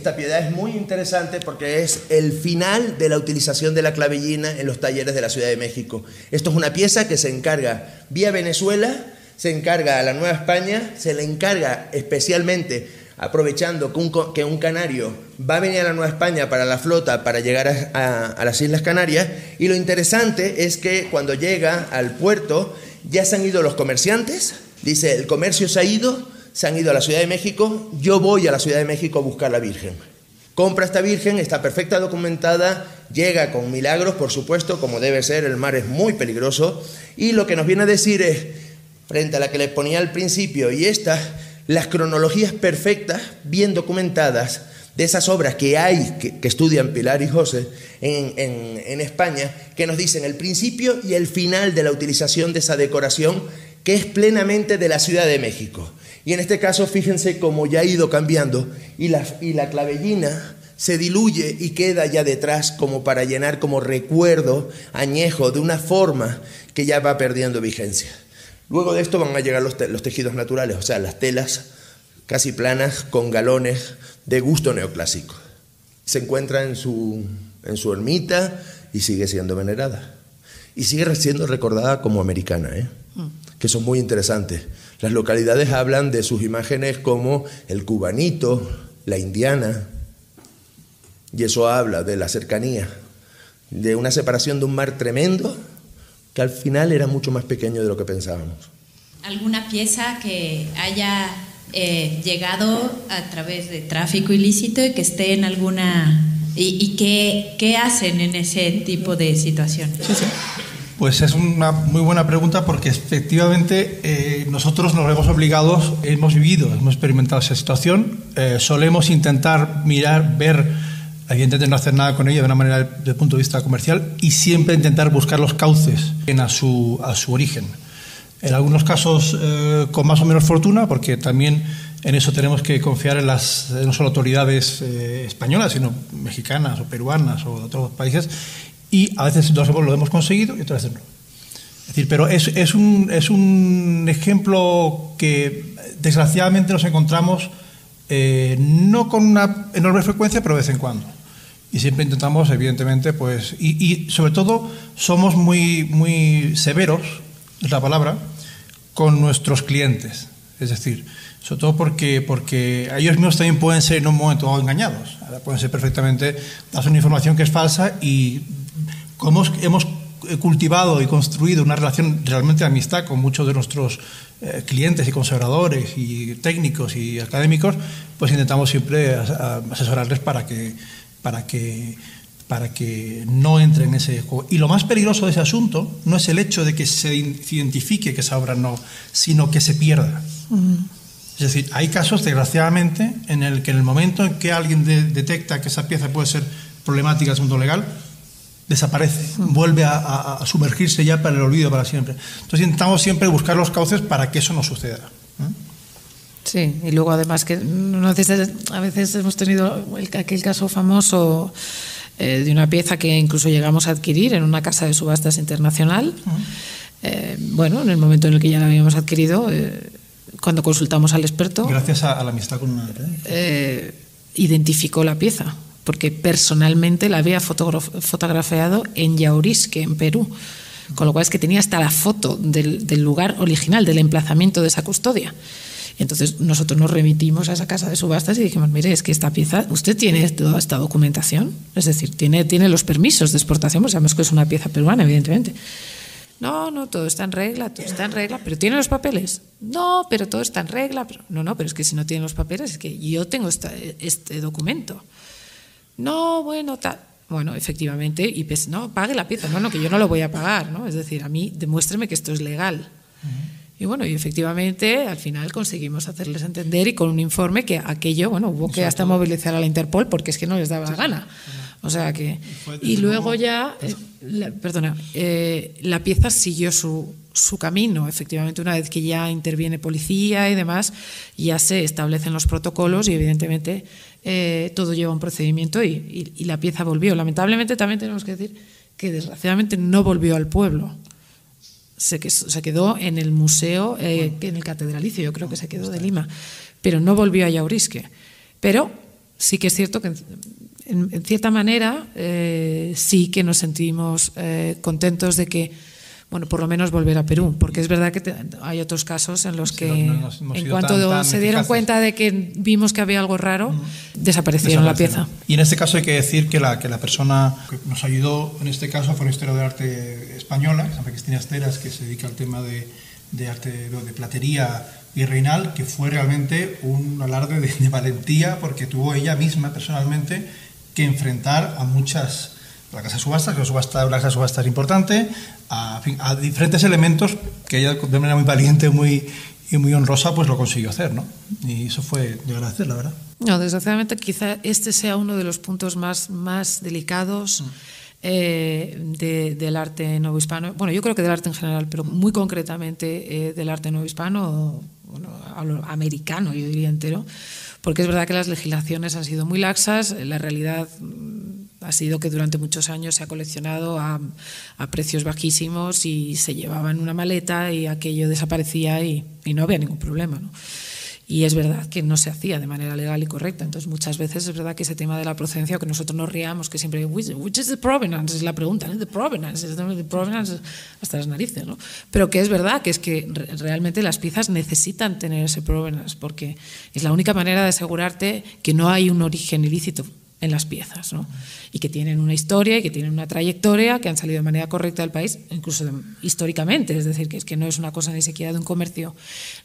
Esta piedad es muy interesante porque es el final de la utilización de la clavellina en los talleres de la Ciudad de México. Esto es una pieza que se encarga vía Venezuela, se encarga a la Nueva España, se le encarga especialmente aprovechando que un, canario va a venir a la Nueva España para la flota para llegar a, las Islas Canarias y lo interesante es que cuando llega al puerto ya se han ido los comerciantes, dice el comercio se ha ido, se han ido a la Ciudad de México, yo voy a la Ciudad de México a buscar la Virgen. Compra esta Virgen, está perfecta documentada, llega con milagros, por supuesto, como debe ser, el mar es muy peligroso, y lo que nos viene a decir es, frente a la que les ponía al principio y esta, las cronologías perfectas, bien documentadas, de esas obras que hay, que, estudian Pilar y José en, España, que nos dicen el principio y el final de la utilización de esa decoración que es plenamente de la Ciudad de México. Y en este caso, fíjense cómo ya ha ido cambiando y la, y la clavellina se diluye y queda ya detrás como para llenar como recuerdo añejo de una forma que ya va perdiendo vigencia. Luego de esto van a llegar los, tejidos naturales, o sea, las telas casi planas con galones de gusto neoclásico. Se encuentra en su, en su ermita y sigue siendo venerada. Y sigue siendo recordada como americana, ¿eh? Mm. que son muy interesantes. Las localidades hablan de sus imágenes como el cubanito, la indiana, y eso habla de la cercanía, de una separación de un mar tremendo que al final era mucho más pequeño de lo que pensábamos. ¿Alguna pieza que haya eh, llegado a través de tráfico ilícito y que esté en alguna... ¿Y, qué, qué, hacen en ese tipo de situaciones? Pues es una muy buena pregunta porque efectivamente eh, nosotros nos vemos obligados, hemos vivido, hemos experimentado esa situación, eh, solemos intentar mirar, ver evidentemente no hacer nada con ella de una manera desde el punto de vista comercial y siempre intentar buscar los cauces a su, a su origen. En algunos casos eh, con más o menos fortuna, porque también en eso tenemos que confiar en las no solo autoridades españolas, sino mexicanas o peruanas o de otros países, y a veces lo hemos conseguido y otras veces no. Es decir, pero es, es, un, es un ejemplo que desgraciadamente nos encontramos eh, no con una enorme frecuencia, pero de vez en cuando y siempre intentamos, evidentemente, pues, y, sobre todo somos muy, muy severos, es la palabra, con nuestros clientes. Es decir, sobre todo porque, porque ellos mismos también pueden ser en un momento engañados. pueden ser perfectamente, das una información que es falsa y como hemos cultivado y construido una relación realmente de amistad con muchos de nuestros eh, clientes y conservadores y técnicos y académicos, pues intentamos siempre asesorarles para que para que, para que no entre en ese juego. Y lo más peligroso de ese asunto no es el hecho de que se identifique que esa obra no, sino que se pierda. Es decir, hay casos, desgraciadamente, en el que en el momento en que alguien detecta que esa pieza puede ser problemática el mundo legal, desaparece, vuelve a, sumergirse ya para el olvido para siempre. Entonces intentamos siempre buscar los cauces para que eso no suceda. Sí, y luego además que a veces hemos tenido aquel caso famoso eh, de una pieza que incluso llegamos a adquirir en una casa de subastas internacional. Eh, bueno, en el momento en el que ya la habíamos adquirido, eh, cuando consultamos al experto. Gracias a, la amistad con una. identificó la pieza, porque personalmente la había fotografiado en Yaurisque, en Perú. Con lo cual es que tenía hasta la foto del, del lugar original, del emplazamiento de esa custodia. Entonces nosotros nos remitimos a esa casa de subastas y dijimos, mire, es que esta pieza, usted tiene toda esta documentación, es decir, tiene, tiene los permisos de exportación, pues sabemos que es una pieza peruana, evidentemente. No, no, todo está en regla, todo está en regla, pero ¿tiene los papeles? No, pero todo está en regla. Pero, no, no, pero es que si no tiene los papeles, es que yo tengo este documento. No, bueno, tal. Bueno, efectivamente, y pues, no, pague la pieza. No, no, que yo no lo voy a pagar, ¿no? Es decir, a mí demuéstreme que esto es legal. Y bueno, y efectivamente al final conseguimos hacerles entender y con un informe que aquello, bueno, hubo que hasta movilizar a la Interpol porque es que no les daba la gana. O sea que... Y luego ya, eh, la, perdona, eh, la pieza siguió su, su camino. Efectivamente, una vez que ya interviene policía y demás, ya se establecen los protocolos y evidentemente eh, todo lleva un procedimiento y, y la pieza volvió. Lamentablemente también tenemos que decir que desgraciadamente no volvió al pueblo se, se quedó en el museo, eh, en el catedralicio, yo creo que se quedó de Lima, pero no volvió a Yaurisque. Pero sí que es cierto que en, cierta manera eh, sí que nos sentimos contentos de que bueno, por lo menos volver a Perú, porque es verdad que hay otros casos en los que en cuanto se dieron cuenta de que vimos que había algo raro, desaparecieron la pieza. Y en este caso hay que decir que la, que la persona que nos ayudó en este caso fue una historia de arte española, Santa Cristina Esteras, que se dedica al tema de, de arte de platería virreinal, que fue realmente un alarde de, de valentía porque tuvo ella misma personalmente que enfrentar a muchas la casa de subastas, que la, subasta, la casa de subastas es importante, a, a, diferentes elementos que ella de manera muy valiente muy, y muy honrosa pues lo consiguió hacer, ¿no? Y eso fue de agradecer, la verdad. No, desgraciadamente quizá este sea uno de los puntos más, más delicados. Mm. Eh, de, del arte hispano bueno, yo creo que del arte en general, pero muy concretamente eh, del arte hispano bueno, americano, yo diría entero, porque es verdad que las legislaciones han sido muy laxas, la realidad mm, ha sido que durante muchos años se ha coleccionado a, a precios bajísimos y se llevaba en una maleta y aquello desaparecía y, y no había ningún problema. ¿no? Y es verdad que no se hacía de manera legal y correcta. Entonces, muchas veces es verdad que ese tema de la procedencia, que nosotros nos riamos, que siempre, which is the provenance? Es la pregunta, ¿no? The provenance, the provenance hasta las narices, ¿no? Pero que es verdad que es que realmente las piezas necesitan tener ese provenance, porque es la única manera de asegurarte que no hay un origen ilícito en las piezas, ¿no? y que tienen una historia y que tienen una trayectoria, que han salido de manera correcta del país, incluso históricamente, es decir, que, es que no es una cosa ni siquiera de un comercio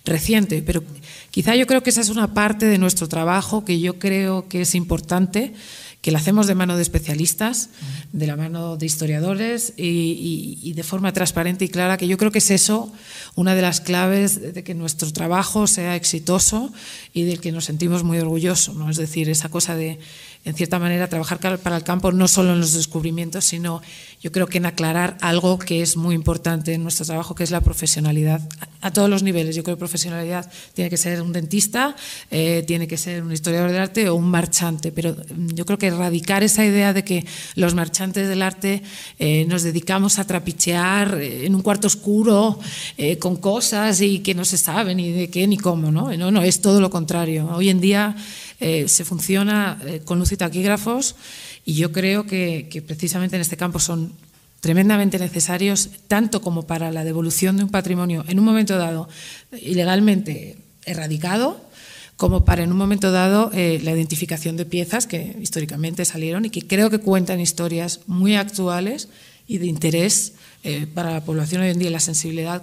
reciente, pero quizá yo creo que esa es una parte de nuestro trabajo que yo creo que es importante que la hacemos de mano de especialistas, de la mano de historiadores y, y, de forma transparente y clara, que yo creo que es eso una de las claves de que nuestro trabajo sea exitoso y del que nos sentimos muy orgullosos. ¿no? Es decir, esa cosa de en cierta manera, trabajar para el campo no solo en los descubrimientos, sino yo creo que en aclarar algo que es muy importante en nuestro trabajo, que es la profesionalidad a, todos los niveles. Yo creo que profesionalidad tiene que ser un dentista, eh, tiene que ser un historiador del arte o un marchante, pero mm, yo creo que erradicar esa idea de que los marchantes del arte eh, nos dedicamos a trapichear eh, en un cuarto oscuro con cosas y que no se sabe ni de qué ni cómo, ¿no? No, no, es todo lo contrario. Hoy en día eh, se funciona eh, con luz y taquígrafos y yo creo que, precisamente en este campo son tremendamente necesarios, tanto como para la devolución de un patrimonio en un momento dado ilegalmente erradicado, como para en un momento dado eh, la identificación de piezas que históricamente salieron y que creo que cuentan historias muy actuales y de interés para la población hoy en día, la sensibilidad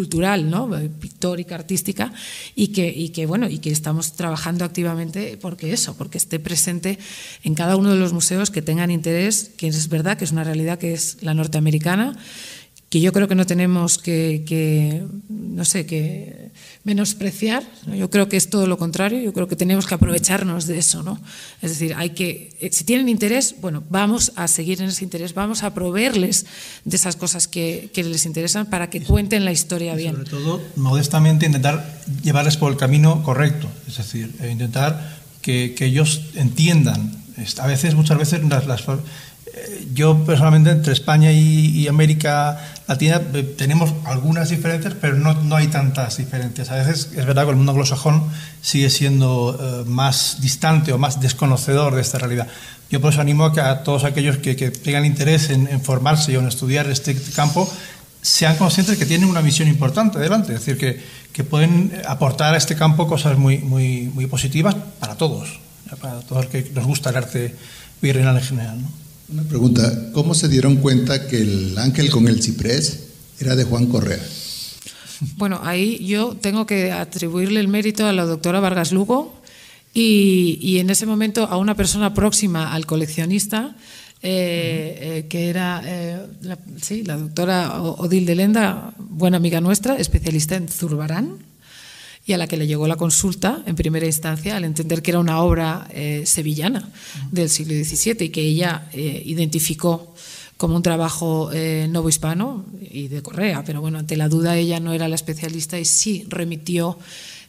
cultural, ¿no? pictórica, artística, y que, y que, bueno, y que estamos trabajando activamente porque eso, porque esté presente en cada uno de los museos que tengan interés, que es verdad que es una realidad que es la norteamericana, que yo creo que no tenemos que, que no sé, que menospreciar. Yo creo que es todo lo contrario. Yo creo que tenemos que aprovecharnos de eso, ¿no? Es decir, hay que, eh, si tienen interés, bueno, vamos a seguir en ese interés, vamos a proveerles de esas cosas que, que les interesan para que cuenten la historia bien. Sobre todo, modestamente, intentar llevarles por el camino correcto, es decir, eh, intentar que, que ellos entiendan. A veces, muchas veces, las, las yo personalmente entre España y, América Latina eh, tenemos algunas diferencias, pero no, no, hay tantas diferencias. A veces es verdad que el mundo anglosajón sigue siendo eh, más distante o más desconocedor de esta realidad. Yo por eso animo a, que a todos aquellos que, tengan interés en, formarse o en estudiar este campo sean conscientes que tienen una misión importante delante, es decir, que, que pueden aportar a este campo cosas muy, muy, muy positivas para todos, para todos los que nos gusta el arte virreinal en general. ¿no? Una pregunta, ¿cómo se dieron cuenta que el ángel con el ciprés era de Juan Correa? Bueno, ahí yo tengo que atribuirle el mérito a la doctora Vargas Lugo y, en ese momento a una persona próxima al coleccionista, eh, eh, que era eh, la, sí, la doctora Odil de Lenda, buena amiga nuestra, especialista en zurbarán y a la que le llegó la consulta en primera instancia al entender que era una obra eh, sevillana del siglo XVII y que ella eh, identificó como un trabajo eh, novohispano y de Correa, pero bueno, ante la duda ella no era la especialista y sí remitió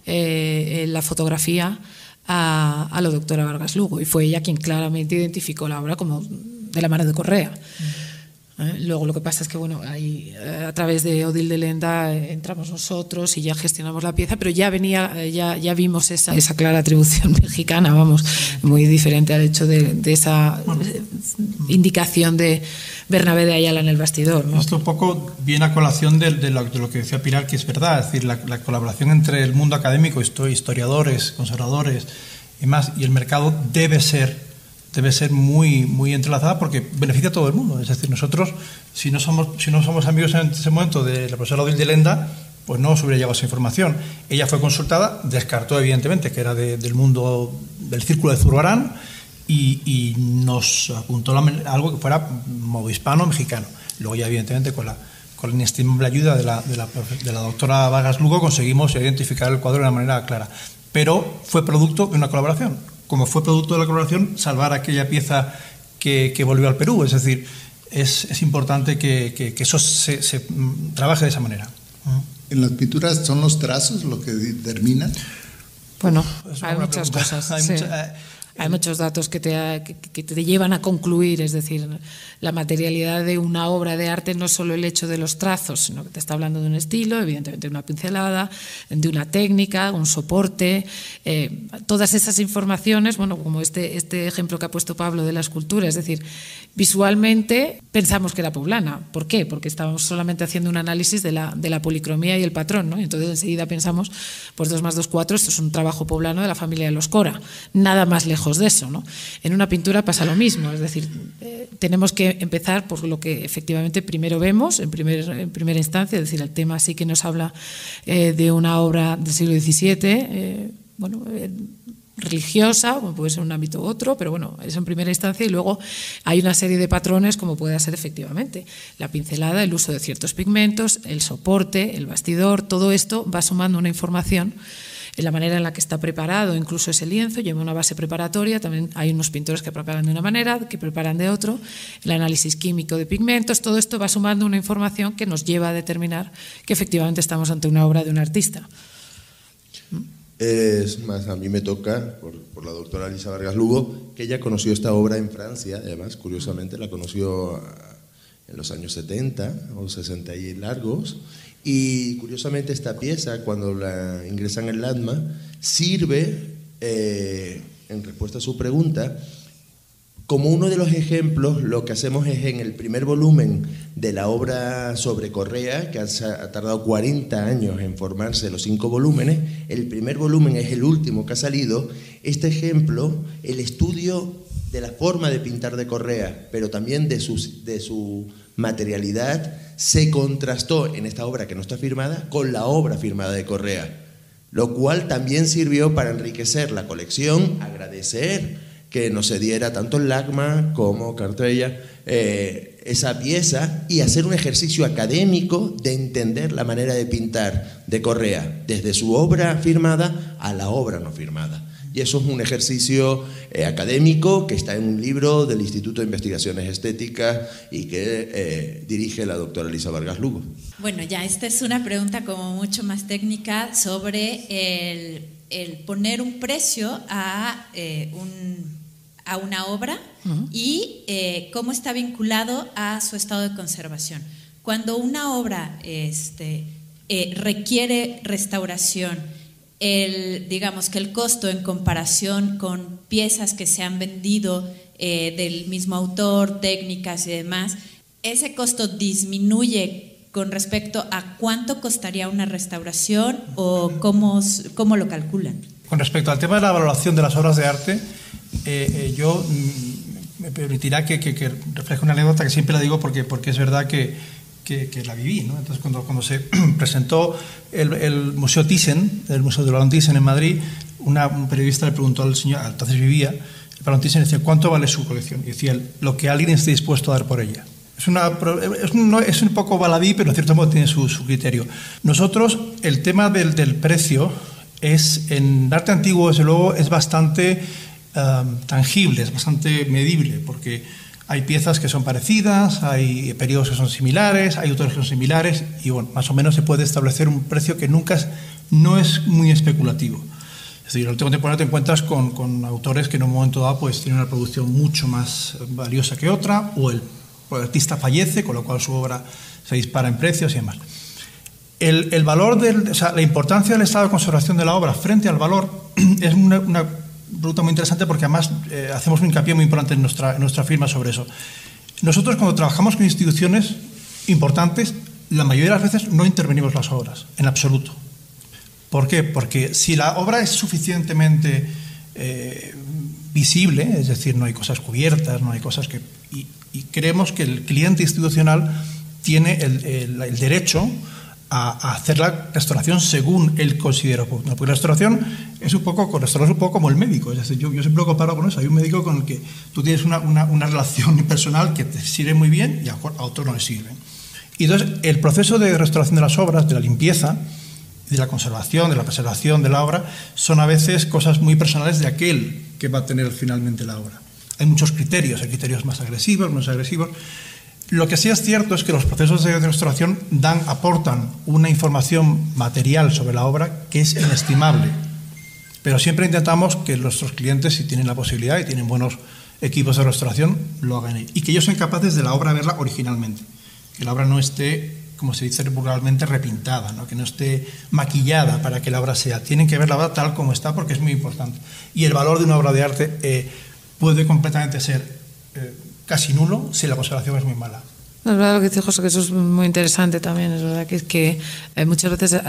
la fotografía a, la doctora Vargas Lugo. Y fue ella quien claramente identificó la obra como de la mano de Correa. ¿Eh? Luego lo que pasa es que, bueno, ahí eh, a través de Odil de Lenda eh, entramos nosotros y ya gestionamos la pieza, pero ya venía, ya, ya vimos esa, esa clara atribución <laughs> mexicana, vamos, muy diferente al hecho de, de esa indicación de Bernabé de Ayala en el bastidor. ¿no? Esto un poco viene a colación de, de, lo, de, lo, que decía Pilar, que es verdad, es decir, la, la colaboración entre el mundo académico, historiadores, conservadores y más, y el mercado debe ser debe ser muy, muy entrelazada porque beneficia a todo el mundo. Es decir, nosotros, si no somos, si no somos amigos en ese momento de la profesora Odil de Lenda, pues no os hubiera llegado esa información. Ella fue consultada, descartó evidentemente que era de, del mundo del círculo de Zurbarán y, nos apuntó algo que fuera movispano mexicano. Luego ya evidentemente con la, con la inestimable ayuda de la, de la, de la doctora Vargas Lugo conseguimos identificar el cuadro de una manera clara. Pero fue producto de una colaboración como fue producto de la colaboración, salvar aquella pieza que, que volvió al Perú. Es decir, es, es importante que, que, que eso se, se, trabaje de esa manera. ¿En las pinturas son los trazos lo que determinan? Bueno, hay muchas pregunta. cosas. <laughs> Hay, sí. mucha, hay muchos datos que te, que, te, llevan a concluir, es decir, la materialidad de una obra de arte no es solo el hecho de los trazos, sino que te está hablando de un estilo, evidentemente de una pincelada, de una técnica, un soporte, eh, todas esas informaciones, bueno, como este, este ejemplo que ha puesto Pablo de la escultura, es decir, visualmente pensamos que era poblana. ¿Por qué? Porque estábamos solamente haciendo un análisis de la, de la policromía y el patrón, ¿no? Entonces enseguida pensamos, pues 2 más 2, 4, esto es un trabajo poblano de la familia de los Cora, nada más lejos de eso. ¿no? En una pintura pasa lo mismo, es decir, eh, tenemos que empezar por lo que efectivamente primero vemos, en, primer, en primera instancia, es decir, el tema sí que nos habla eh, de una obra del siglo XVII, eh, bueno, religiosa, como puede ser un ámbito u otro, pero bueno, eso en primera instancia y luego hay una serie de patrones como puede ser efectivamente la pincelada, el uso de ciertos pigmentos, el soporte, el bastidor, todo esto va sumando una información la manera en la que está preparado, incluso ese lienzo lleva una base preparatoria, también hay unos pintores que preparan de una manera, que preparan de otro, el análisis químico de pigmentos, todo esto va sumando una información que nos lleva a determinar que efectivamente estamos ante una obra de un artista. Es más, a mí me toca, por, por, la doctora Elisa Vargas Lugo, que ella conoció esta obra en Francia, además, curiosamente, la conoció en los años 70 o 60 y largos, y curiosamente esta pieza, cuando la ingresan en LATMA, sirve, eh, en respuesta a su pregunta, como uno de los ejemplos, lo que hacemos es en el primer volumen de la obra sobre Correa, que ha tardado 40 años en formarse los cinco volúmenes, el primer volumen es el último que ha salido, este ejemplo, el estudio de la forma de pintar de Correa, pero también de su, de su materialidad, se contrastó en esta obra que no está firmada con la obra firmada de Correa, lo cual también sirvió para enriquecer la colección, agradecer que nos se diera tanto el LACMA como Cartella eh, esa pieza y hacer un ejercicio académico de entender la manera de pintar de Correa, desde su obra firmada a la obra no firmada. Y eso es un ejercicio eh, académico que está en un libro del Instituto de Investigaciones Estéticas y que eh, dirige la doctora Elisa Vargas Lugo. Bueno, ya esta es una pregunta como mucho más técnica sobre el, el poner un precio a, eh, un, a una obra uh -huh. y eh, cómo está vinculado a su estado de conservación. Cuando una obra este, eh, requiere restauración, el, digamos que el costo en comparación con piezas que se han vendido eh, del mismo autor, técnicas y demás, ese costo disminuye con respecto a cuánto costaría una restauración o cómo, cómo lo calculan. Con respecto al tema de la valoración de las obras de arte, eh, eh, yo mm, me permitirá que, que, que, refleje una anécdota que siempre la digo porque, porque es verdad que, que, que la viví. ¿no? Entonces, cuando, cuando se <clears throat> presentó el, el, Museo Thyssen, el Museo de Balón Thyssen en Madrid, una, un periodista le preguntó al señor, entonces vivía, el Balón Thyssen decía, ¿cuánto vale su colección? Y decía, lo que alguien esté dispuesto a dar por ella. Es, una, es, un, es un poco baladí, pero en cierto modo tiene su, su criterio. Nosotros, el tema del, del precio es, en arte antiguo, desde luego, es bastante um, tangible, es bastante medible, porque hay piezas que son parecidas, hay periodos que son similares, hay autores que son similares, y bueno, más o menos se puede establecer un precio que nunca es, no es muy especulativo. Es decir, en el último temporada te encuentras con, con, autores que en un momento dado pues, tienen una producción mucho más valiosa que otra, o el el artista fallece, con lo cual su obra se dispara en precios y demás. El, valor del, o sea, la importancia del estado de conservación de la obra frente al valor <clears throat> es una, una muy interesante porque además eh, hacemos un hincapié muy importante en nuestra, en nuestra firma sobre eso. Nosotros cuando trabajamos con instituciones importantes, la mayoría de las veces no intervenimos las obras, en absoluto. ¿Por qué? Porque si la obra es suficientemente eh, visible, es decir, no hay cosas cubiertas, no hay cosas que... Y, creemos que el cliente institucional tiene el, derecho a, hacer la restauración según él considera. Porque la restauración es un poco, restaurar es un poco como el médico. Es decir, yo, yo siempre lo comparo con eso. Hay un médico con el que tú tienes una, una, una relación personal que te sirve muy bien y a, a otro no le sirve. Y entonces, el proceso de restauración de las obras, de la limpieza, de la conservación, de la preservación de la obra, son a veces cosas muy personales de aquel que va a tener finalmente la obra. Hay muchos criterios, hay criterios más agresivos, menos agresivos. Lo que sí es cierto es que los procesos de restauración dan, aportan una información material sobre la obra que es inestimable. Pero siempre intentamos que nuestros clientes, si tienen la posibilidad y tienen buenos equipos de restauración, lo hagan y que ellos sean capaces de la obra verla originalmente. Que la obra no esté como se dice vulgarmente, repintada, que no esté maquillada para que la obra sea. Tienen que ver la obra tal como está porque es muy importante. Y el valor de una obra de arte eh, puede completamente ser eh, casi nulo si la conservación es muy mala. Es verdad lo que dice José, que eso es muy interesante también. Es verdad que, es que eh, muchas veces,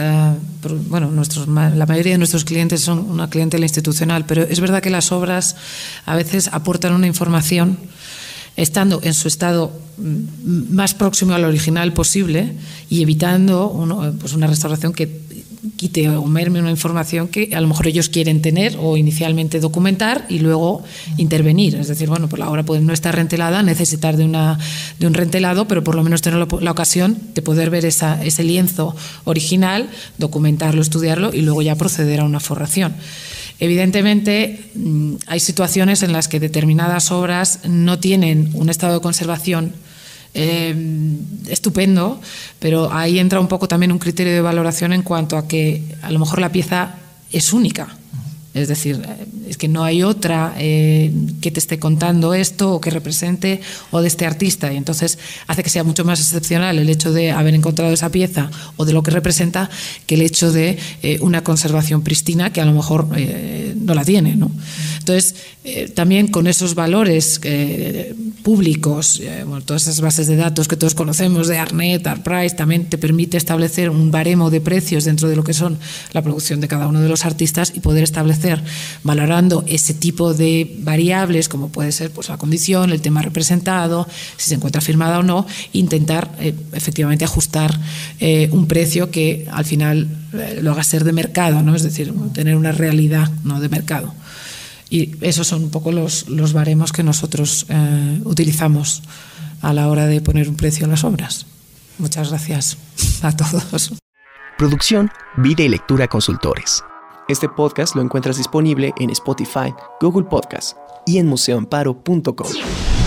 bueno, nuestros, la mayoría de nuestros clientes son una clientela institucional, pero es verdad que las obras a veces aportan una información estando en su estado mm, más próximo al original posible y evitando pues una restauración que quite o merme una información que a lo mejor ellos quieren tener o inicialmente documentar y luego intervenir. Es decir, bueno, pues la obra puede no estar rentelada, necesitar de, una, de un rentelado, pero por lo menos tener la, ocasión de poder ver esa, ese lienzo original, documentarlo, estudiarlo y luego ya proceder a una forración. Evidentemente, mm, hay situaciones en las que determinadas obras no tienen un estado de conservación eh, estupendo, pero ahí entra un poco también un criterio de valoración en cuanto a que a lo mejor la pieza es única. Es decir, eh, es que no hay otra eh, que te esté contando esto o que represente o de este artista. Y entonces hace que sea mucho más excepcional el hecho de haber encontrado esa pieza o de lo que representa que el hecho de eh, una conservación pristina que a lo mejor no la tiene. ¿no? Entonces, también con esos valores públicos, todas esas bases de datos que todos conocemos de Arnet, Artprice, también te permite establecer un baremo de precios dentro de lo que son la producción de cada uno de los artistas y poder establecer valorando ese tipo de variables, como puede ser pues, la condición, el tema representado, si se encuentra firmada o no, intentar eh, efectivamente ajustar eh, un precio que al final eh, lo haga ser de mercado, ¿no? es decir, tener una realidad ¿no? de mercado. Y esos son un poco los, los baremos que nosotros utilizamos a la hora de poner un precio en las obras. Muchas gracias a todos. Producción, Vida y Lectura Consultores. Este podcast lo encuentras disponible en Spotify, Google Podcast y en museoamparo.com.